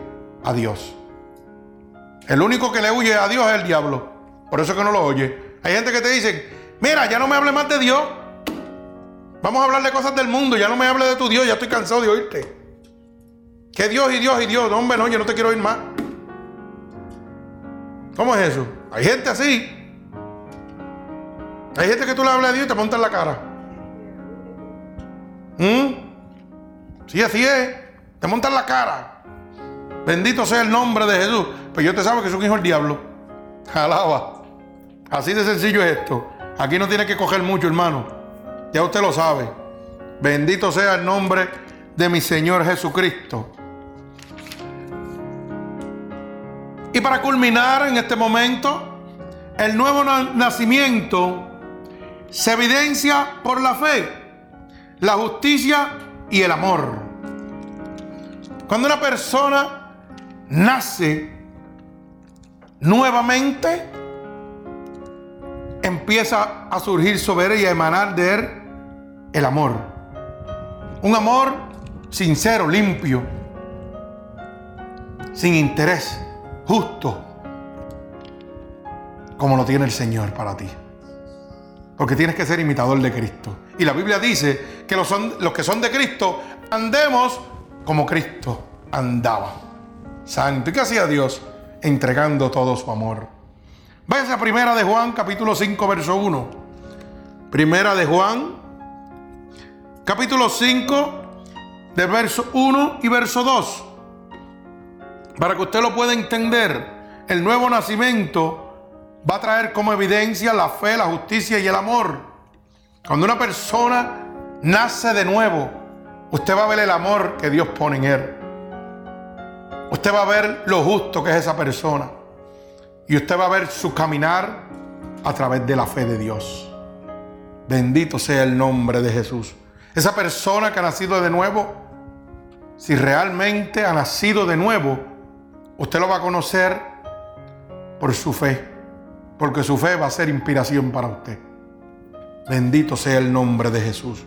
a Dios. El único que le huye a Dios es el diablo. Por eso es que no lo oye. Hay gente que te dice, mira, ya no me hable más de Dios. Vamos a hablar de cosas del mundo, ya no me hable de tu Dios, ya estoy cansado de oírte. Que Dios y Dios y Dios, hombre, no, yo no te quiero oír más. ¿Cómo es eso? Hay gente así. Hay gente que tú le hablas a Dios y te monta en la cara. ¿Mm? Sí, así es. Te monta en la cara. Bendito sea el nombre de Jesús. Pues yo te sabe que es un hijo del diablo. Alaba. Así de sencillo es esto. Aquí no tiene que coger mucho, hermano. Ya usted lo sabe. Bendito sea el nombre de mi Señor Jesucristo. Y para culminar en este momento, el nuevo nacimiento se evidencia por la fe, la justicia y el amor. Cuando una persona nace nuevamente, empieza a surgir sobre él y a emanar de él el amor. Un amor sincero, limpio, sin interés, justo, como lo tiene el Señor para ti. Porque tienes que ser imitador de Cristo. Y la Biblia dice que los, son, los que son de Cristo andemos como Cristo andaba. Santo. ¿Y qué hacía Dios? Entregando todo su amor. Váyase a Primera de Juan, capítulo 5, verso 1. Primera de Juan, capítulo 5, del verso 1 y verso 2. Para que usted lo pueda entender, el nuevo nacimiento va a traer como evidencia la fe, la justicia y el amor. Cuando una persona nace de nuevo, usted va a ver el amor que Dios pone en él. Usted va a ver lo justo que es esa persona. Y usted va a ver su caminar a través de la fe de Dios. Bendito sea el nombre de Jesús. Esa persona que ha nacido de nuevo, si realmente ha nacido de nuevo, usted lo va a conocer por su fe. Porque su fe va a ser inspiración para usted. Bendito sea el nombre de Jesús.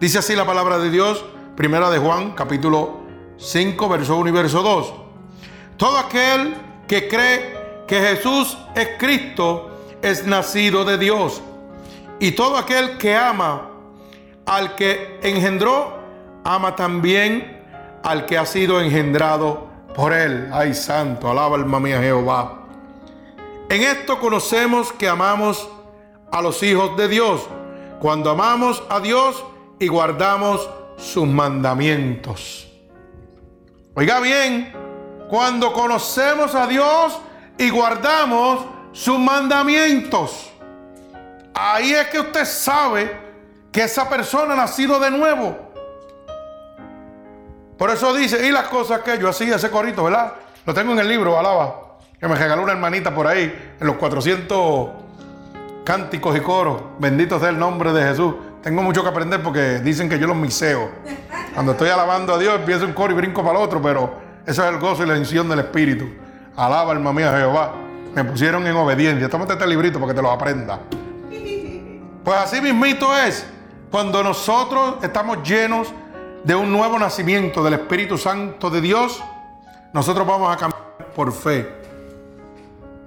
Dice así la palabra de Dios, primera de Juan, capítulo 5, verso 1 y verso 2. Todo aquel que cree que Jesús es Cristo, es nacido de Dios. Y todo aquel que ama al que engendró, ama también al que ha sido engendrado por él. Ay, santo, alaba alma mía Jehová. En esto conocemos que amamos a los hijos de Dios, cuando amamos a Dios y guardamos sus mandamientos. Oiga bien, cuando conocemos a Dios y guardamos sus mandamientos. Ahí es que usted sabe que esa persona ha nacido de nuevo. Por eso dice, y las cosas que yo hacía, ese corito, ¿verdad? Lo tengo en el libro, alaba, que me regaló una hermanita por ahí, en los 400 cánticos y coros. Bendito sea el nombre de Jesús. Tengo mucho que aprender porque dicen que yo los miseo. Cuando estoy alabando a Dios, empiezo un coro y brinco para el otro, pero eso es el gozo y la unción del Espíritu. Alaba, alma mía, Jehová. Me pusieron en obediencia. Tómate este librito para que te lo aprenda. Pues así mismito es cuando nosotros estamos llenos de un nuevo nacimiento del Espíritu Santo de Dios, nosotros vamos a cambiar por fe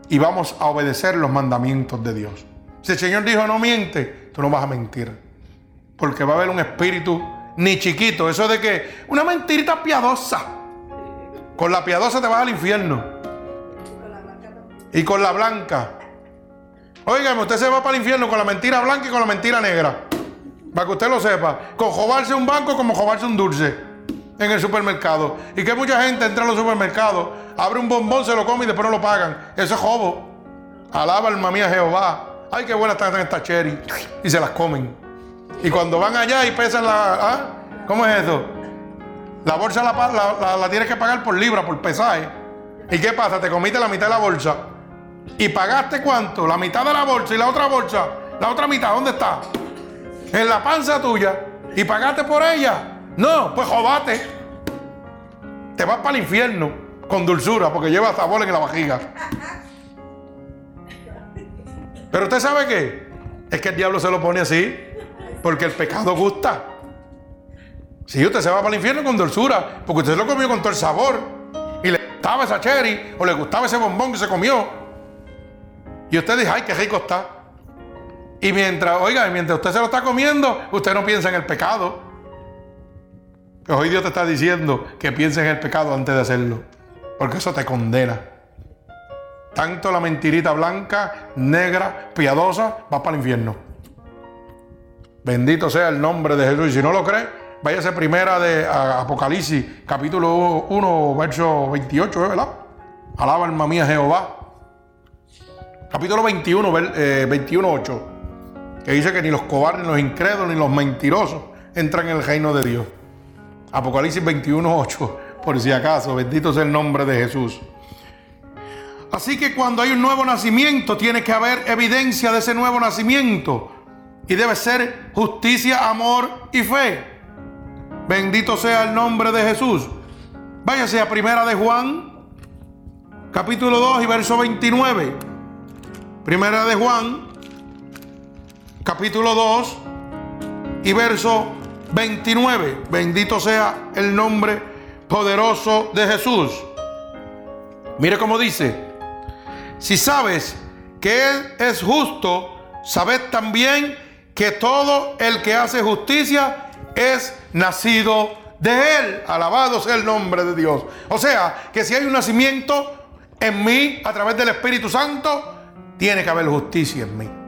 y vamos a obedecer los mandamientos de Dios. Si el Señor dijo no miente, tú no vas a mentir. Porque va a haber un espíritu ni chiquito. Eso de que una mentirita piadosa. Con la piadosa te vas al infierno. Y con la blanca. Óigame, usted se va para el infierno con la mentira blanca y con la mentira negra. Para que usted lo sepa. Con jobarse un banco como jobarse un dulce en el supermercado. Y que mucha gente entra a los supermercados, abre un bombón, se lo come y después no lo pagan. Eso es jobo. Alaba alma mía Jehová. Ay, qué buenas están estas cherry. Y se las comen. Y cuando van allá y pesan la... ¿ah? ¿Cómo es eso? La bolsa la, la, tienes que pagar por libra, por pesaje. ¿Y qué pasa? Te comiste la mitad de la bolsa. ¿Y pagaste cuánto? La mitad de la bolsa y la otra bolsa. La otra mitad, ¿dónde está? En la panza tuya. ¿Y pagaste por ella? No, pues jodate. Te vas para el infierno con dulzura porque lleva sabor en la vajiga. Pero usted sabe qué? Es que el diablo se lo pone así porque el pecado gusta. Si usted se va para el infierno con dulzura, porque usted lo comió con todo el sabor y le gustaba esa cherry o le gustaba ese bombón que se comió. Y usted dice, ay, qué rico está. Y mientras, oiga, mientras usted se lo está comiendo, usted no piensa en el pecado. Pues hoy Dios te está diciendo que pienses en el pecado antes de hacerlo. Porque eso te condena. Tanto la mentirita blanca, negra, piadosa, va para el infierno. Bendito sea el nombre de Jesús. Y si no lo cree, váyase primera de Apocalipsis, capítulo 1, verso 28, ¿eh? ¿verdad? Alaba alma mía Jehová. Capítulo 21, 21, 8. Que dice que ni los cobardes, ni los incrédulos, ni los mentirosos entran en el reino de Dios. Apocalipsis 21, 8. Por si acaso, bendito sea el nombre de Jesús. Así que cuando hay un nuevo nacimiento, tiene que haber evidencia de ese nuevo nacimiento. Y debe ser justicia, amor y fe. Bendito sea el nombre de Jesús. Váyase a Primera de Juan, capítulo 2 y verso 29. Primera de Juan, capítulo 2 y verso 29. Bendito sea el nombre poderoso de Jesús. Mire cómo dice, si sabes que Él es justo, sabed también que todo el que hace justicia es nacido de Él. Alabado sea el nombre de Dios. O sea, que si hay un nacimiento en mí a través del Espíritu Santo, tiene que haber justicia en mí.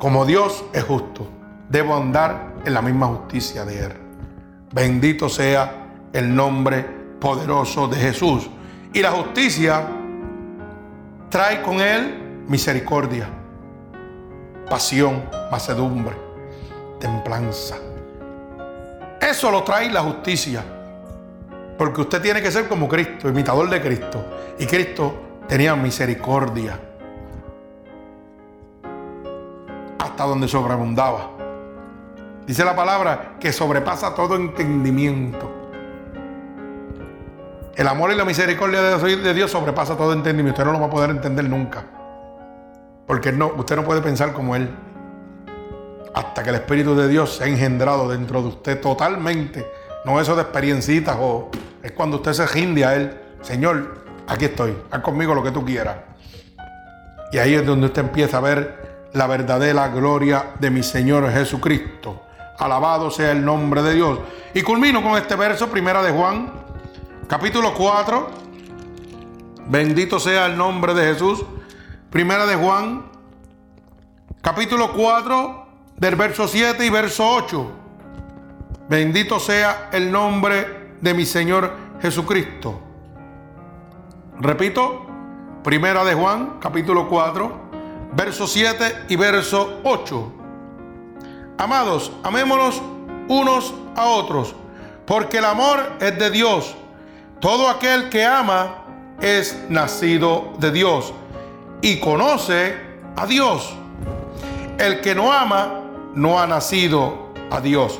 Como Dios es justo, debo andar en la misma justicia de Él. Bendito sea el nombre poderoso de Jesús. Y la justicia trae con Él misericordia pasión, macedumbre, templanza. Eso lo trae la justicia. Porque usted tiene que ser como Cristo, imitador de Cristo. Y Cristo tenía misericordia. Donde sobreabundaba. Dice la palabra que sobrepasa todo entendimiento. El amor y la misericordia de Dios sobrepasa todo entendimiento. Usted no lo va a poder entender nunca. Porque no, usted no puede pensar como Él. Hasta que el Espíritu de Dios se ha engendrado dentro de usted totalmente. No eso de experiencitas o es cuando usted se rinde a Él. Señor, aquí estoy, haz conmigo lo que tú quieras. Y ahí es donde usted empieza a ver la verdadera gloria de mi Señor Jesucristo. Alabado sea el nombre de Dios. Y culmino con este verso, primera de Juan, capítulo 4. Bendito sea el nombre de Jesús. Primera de Juan, capítulo 4, del verso 7 y verso 8. Bendito sea el nombre de mi Señor Jesucristo. Repito, Primera de Juan, capítulo 4, verso 7 y verso 8. Amados, amémonos unos a otros, porque el amor es de Dios. Todo aquel que ama es nacido de Dios y conoce a Dios. El que no ama no ha nacido a Dios,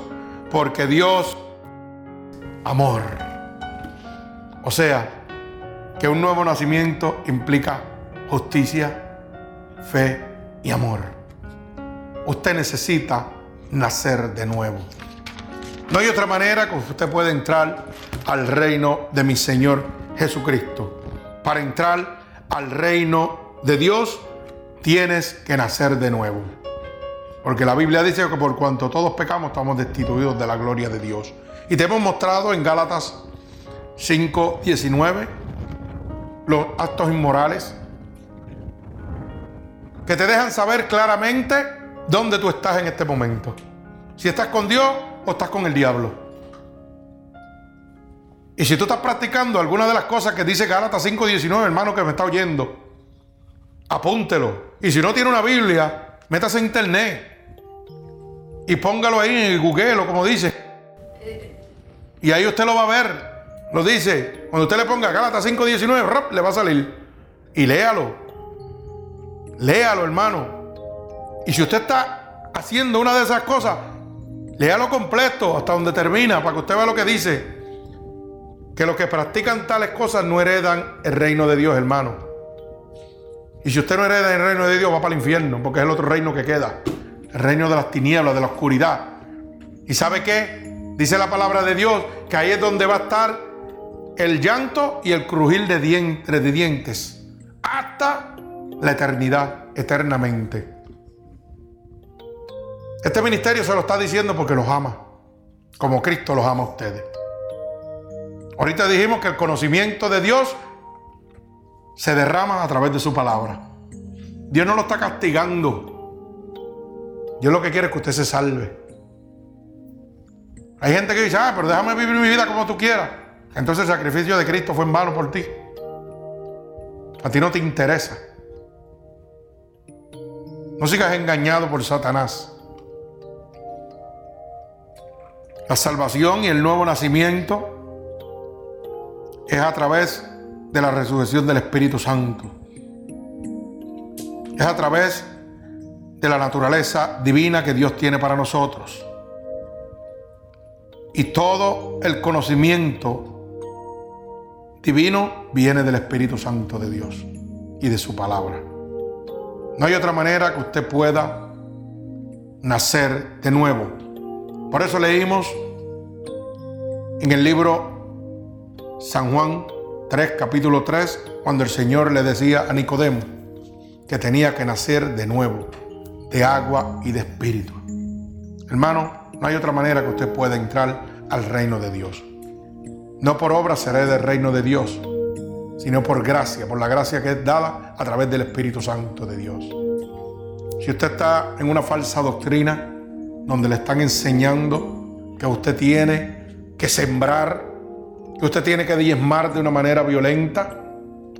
porque Dios amor. O sea, que un nuevo nacimiento implica justicia, fe y amor. Usted necesita nacer de nuevo. No hay otra manera que usted pueda entrar al reino de mi Señor Jesucristo. Para entrar al reino de Dios tienes que nacer de nuevo. Porque la Biblia dice que por cuanto todos pecamos estamos destituidos de la gloria de Dios. Y te hemos mostrado en Gálatas 5:19 los actos inmorales que te dejan saber claramente dónde tú estás en este momento. Si estás con Dios o estás con el diablo. Y si tú estás practicando alguna de las cosas que dice Gálatas 5:19, hermano que me está oyendo, apúntelo. Y si no tiene una Biblia, métase en internet y póngalo ahí en el Google, como dice. Y ahí usted lo va a ver. Lo dice. Cuando usted le ponga Gálatas 5:19, le va a salir. Y léalo. Léalo, hermano. Y si usted está haciendo una de esas cosas, léalo completo hasta donde termina para que usted vea lo que dice. Que los que practican tales cosas no heredan el reino de Dios, hermano. Y si usted no hereda el reino de Dios, va para el infierno, porque es el otro reino que queda. El reino de las tinieblas, de la oscuridad. ¿Y sabe qué? Dice la palabra de Dios que ahí es donde va a estar el llanto y el crujir de dientes, de dientes hasta la eternidad, eternamente. Este ministerio se lo está diciendo porque los ama, como Cristo los ama a ustedes. Ahorita dijimos que el conocimiento de Dios se derrama a través de su palabra. Dios no lo está castigando. Dios lo que quiere es que usted se salve. Hay gente que dice, ah, pero déjame vivir mi vida como tú quieras. Entonces el sacrificio de Cristo fue en vano por ti. A ti no te interesa. No sigas engañado por Satanás. La salvación y el nuevo nacimiento es a través de la resurrección del Espíritu Santo. Es a través de la naturaleza divina que Dios tiene para nosotros. Y todo el conocimiento divino viene del Espíritu Santo de Dios y de su palabra. No hay otra manera que usted pueda nacer de nuevo. Por eso leímos en el libro San Juan 3, capítulo 3, cuando el Señor le decía a Nicodemo que tenía que nacer de nuevo, de agua y de espíritu. Hermano, no hay otra manera que usted pueda entrar al reino de Dios. No por obra seré del reino de Dios, sino por gracia, por la gracia que es dada a través del Espíritu Santo de Dios. Si usted está en una falsa doctrina donde le están enseñando que usted tiene que sembrar que usted tiene que diezmar de una manera violenta,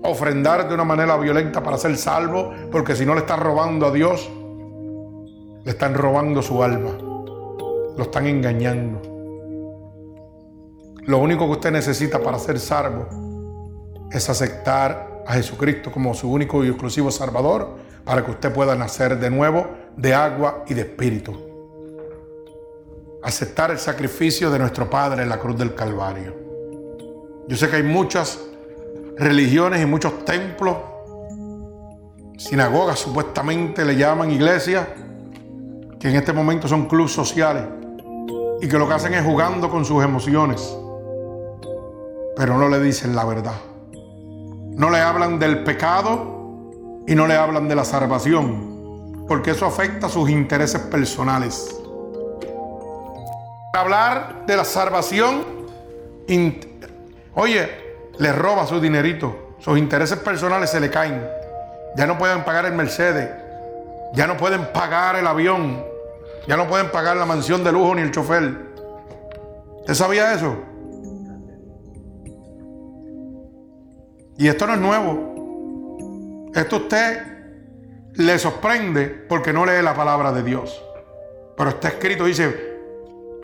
ofrendar de una manera violenta para ser salvo, porque si no le están robando a Dios, le están robando su alma, lo están engañando. Lo único que usted necesita para ser salvo es aceptar a Jesucristo como su único y exclusivo Salvador para que usted pueda nacer de nuevo de agua y de espíritu. Aceptar el sacrificio de nuestro Padre en la cruz del Calvario. Yo sé que hay muchas religiones y muchos templos, sinagogas supuestamente le llaman iglesias, que en este momento son clubes sociales y que lo que hacen es jugando con sus emociones, pero no le dicen la verdad. No le hablan del pecado y no le hablan de la salvación, porque eso afecta sus intereses personales. Hablar de la salvación Oye, le roba su dinerito, sus intereses personales se le caen. Ya no pueden pagar el Mercedes, ya no pueden pagar el avión, ya no pueden pagar la mansión de lujo ni el chofer. ¿Usted sabía eso? Y esto no es nuevo. Esto usted le sorprende porque no lee la palabra de Dios. Pero está escrito, dice,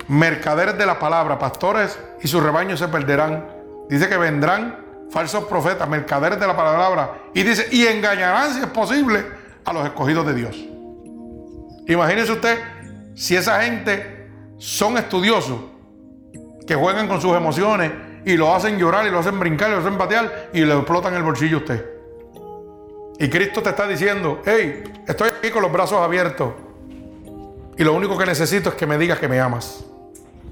mercaderes de la palabra, pastores y sus rebaños se perderán. Dice que vendrán falsos profetas, mercaderes de la palabra. Y dice, y engañarán si es posible a los escogidos de Dios. Imagínese usted si esa gente son estudiosos, que juegan con sus emociones y lo hacen llorar y lo hacen brincar y lo hacen patear y le explotan el bolsillo a usted. Y Cristo te está diciendo, hey, estoy aquí con los brazos abiertos. Y lo único que necesito es que me digas que me amas.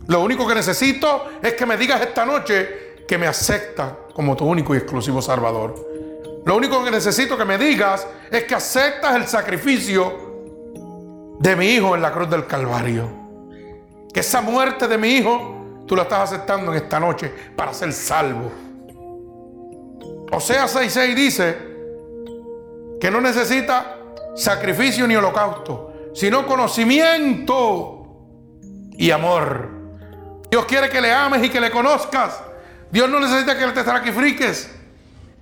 Lo único que necesito es que me digas esta noche que me aceptas como tu único y exclusivo Salvador. Lo único que necesito que me digas es que aceptas el sacrificio de mi hijo en la cruz del Calvario. Que esa muerte de mi hijo tú la estás aceptando en esta noche para ser salvo. Osea 6:6 dice que no necesita sacrificio ni holocausto, sino conocimiento y amor. Dios quiere que le ames y que le conozcas. Dios no necesita que te sacrifiques.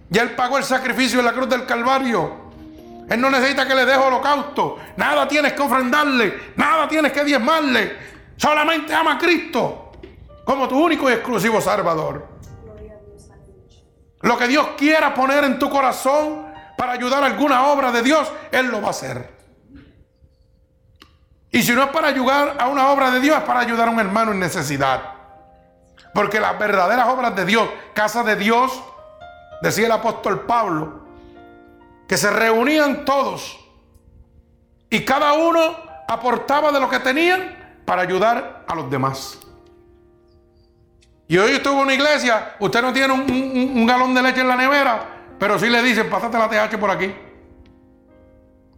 Ya Él pagó el sacrificio en la cruz del Calvario. Él no necesita que le deje holocausto. Nada tienes que ofrendarle. Nada tienes que diezmarle. Solamente ama a Cristo como tu único y exclusivo Salvador. Lo que Dios quiera poner en tu corazón para ayudar a alguna obra de Dios, Él lo va a hacer. Y si no es para ayudar a una obra de Dios, es para ayudar a un hermano en necesidad. Porque las verdaderas obras de Dios, casa de Dios, decía el apóstol Pablo, que se reunían todos y cada uno aportaba de lo que tenían para ayudar a los demás. Y hoy estuvo en una iglesia, usted no tiene un, galón de leche en la nevera, pero sí le dicen, pásate la TH por aquí.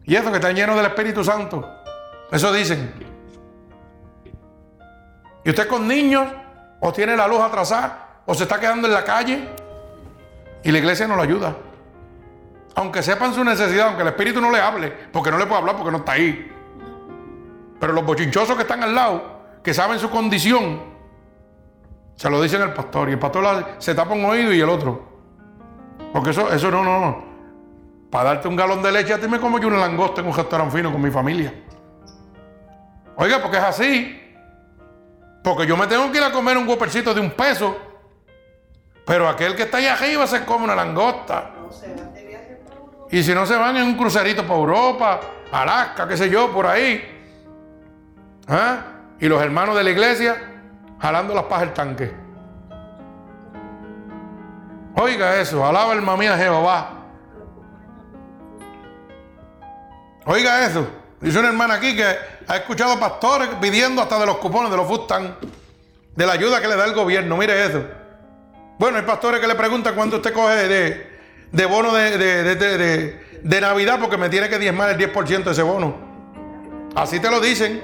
Y eso que está lleno del Espíritu Santo. Eso dicen. Y usted con niños, o tiene la luz atrasada, o se está quedando en la calle, y la iglesia no lo ayuda. Aunque sepan su necesidad, aunque el Espíritu no le hable, porque no le puede hablar porque no está ahí. Pero los bochinchosos que están al lado, que saben su condición, se lo dicen al pastor. Y el pastor se tapa un oído y el otro. Porque eso, eso no, no, no. Para darte un galón de leche, a ti me como yo una langosta en un restaurante fino con mi familia. Oiga, porque es así. Porque yo me tengo que ir a comer un guapercito de un peso. Pero aquel que está ahí arriba se come una langosta. Y si no se van en un crucerito para Europa, Alaska, qué sé yo, por ahí. ¿Ah? Y los hermanos de la iglesia jalando las pajas del tanque. Oiga eso, alaba el mamí a Jehová. Oiga eso. Dice una hermana aquí que ha escuchado pastores pidiendo hasta de los cupones, de los Fustan, de la ayuda que le da el gobierno. Mire eso. Bueno, hay pastores que le preguntan cuánto usted coge de, de bono de, de, Navidad porque me tiene que diezmar el 10% de ese bono. Así te lo dicen.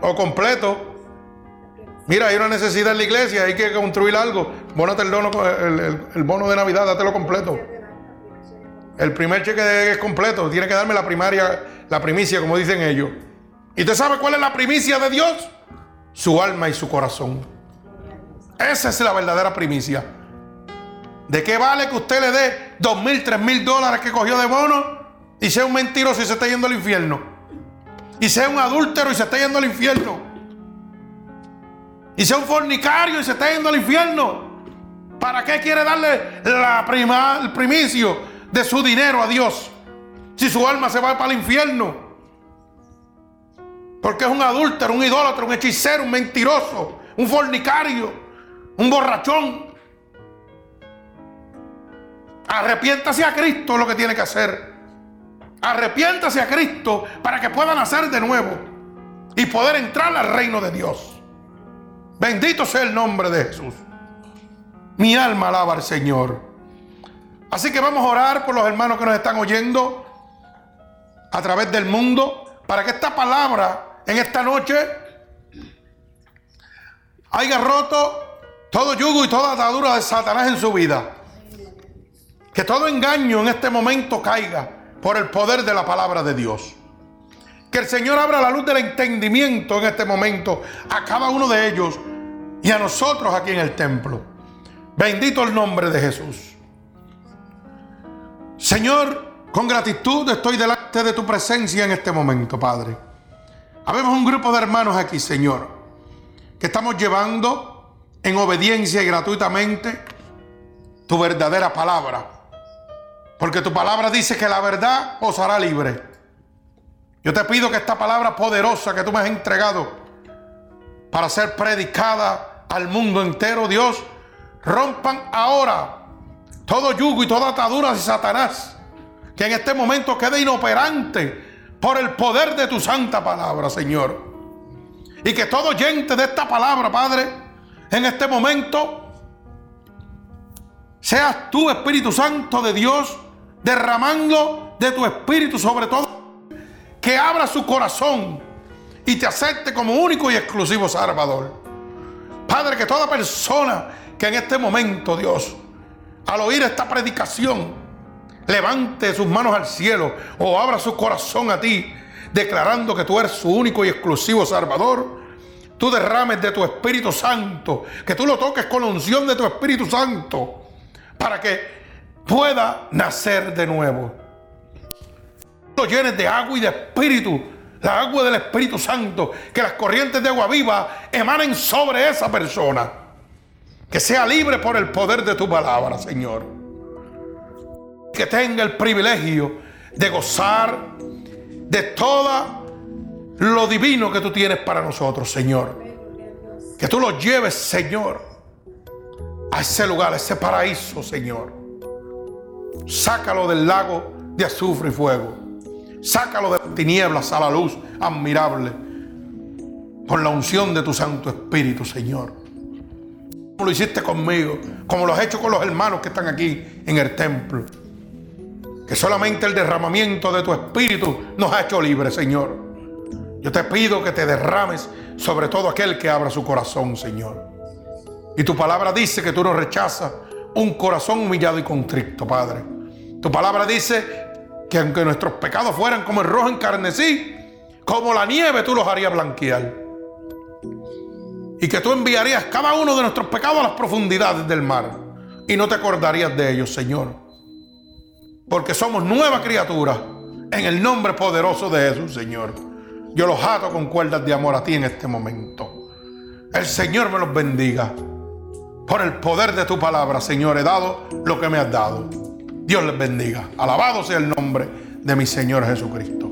O completo. Mira, hay una necesidad en la iglesia, hay que construir algo. Bónate el, el, el, bono de Navidad, dátelo completo. El primer cheque es completo, tiene que darme la primaria la primicia, como dicen ellos. ¿Y usted sabe cuál es la primicia de Dios? Su alma y su corazón. Esa es la verdadera primicia. ¿De qué vale que usted le dé dos mil, tres mil dólares que cogió de bono y sea un mentiroso y se está yendo al infierno? Y sea un adúltero y se está yendo al infierno. Y sea un fornicario y se está yendo al infierno. ¿Para qué quiere darle la prima, el primicio de su dinero a Dios? si su alma se va para el infierno. Porque es un adúltero, un idólatra, un hechicero, un mentiroso, un fornicario, un borrachón. Arrepiéntase a Cristo lo que tiene que hacer. Arrepiéntase a Cristo para que pueda nacer de nuevo y poder entrar al reino de Dios. Bendito sea el nombre de Jesús. Mi alma alaba al Señor. Así que vamos a orar por los hermanos que nos están oyendo a través del mundo para que esta palabra en esta noche haya roto todo yugo y toda atadura de Satanás en su vida. Que todo engaño en este momento caiga por el poder de la palabra de Dios. Que el Señor abra la luz del entendimiento en este momento a cada uno de ellos y a nosotros aquí en el templo. Bendito el nombre de Jesús. Señor, Con gratitud estoy delante de tu presencia en este momento, Padre. Habemos un grupo de hermanos aquí, Señor, que estamos llevando en obediencia y gratuitamente tu verdadera palabra. Porque tu palabra dice que la verdad os hará libre. Yo te pido que esta palabra poderosa que tú me has entregado para ser predicada al mundo entero, Dios, rompan ahora todo yugo y toda atadura de Satanás, que en este momento quede inoperante por el poder de tu santa palabra, Señor. Y que todo oyente de esta palabra, Padre, en este momento, seas tú, Espíritu Santo de Dios, derramando de tu Espíritu sobre todo, que abra su corazón y te acepte como único y exclusivo Salvador. Padre, que toda persona que en este momento, Dios, al oír esta predicación, levante sus manos al cielo o abra su corazón a ti, declarando que tú eres su único y exclusivo Salvador, tú derrames de tu Espíritu Santo, que tú lo toques con la unción de tu Espíritu Santo, para que pueda nacer de nuevo. Lo llenes de agua y de espíritu, la agua del Espíritu Santo, que las corrientes de agua viva emanen sobre esa persona. Que sea libre por el poder de tu palabra, Señor. Que tenga el privilegio de gozar de todo lo divino que tú tienes para nosotros, Señor. Que tú lo lleves, Señor, a ese lugar, a ese paraíso, Señor. Sácalo del lago de azufre y fuego. Sácalo de tinieblas a la luz admirable. Por la unción de tu Santo Espíritu, Señor. Lo hiciste conmigo, como lo has hecho con los hermanos que están aquí en el templo. Que solamente el derramamiento de tu Espíritu nos ha hecho libres, Señor. Yo te pido que te derrames sobre todo aquel que abra su corazón, Señor. Y tu palabra dice que tú no rechazas un corazón humillado y contrito, Padre. Tu palabra dice que aunque nuestros pecados fueran como el rojo encarnecí, como la nieve tú los harías blanquear. Y que tú enviarías cada uno de nuestros pecados a las profundidades del mar. Y no te acordarías de ellos, Señor. Porque somos nueva criatura en el nombre poderoso de Jesús, Señor. Yo los ato con cuerdas de amor a ti en este momento. El Señor me los bendiga. Por el poder de tu palabra, Señor, he dado lo que me has dado. Dios les bendiga. Alabado sea el nombre de mi Señor Jesucristo.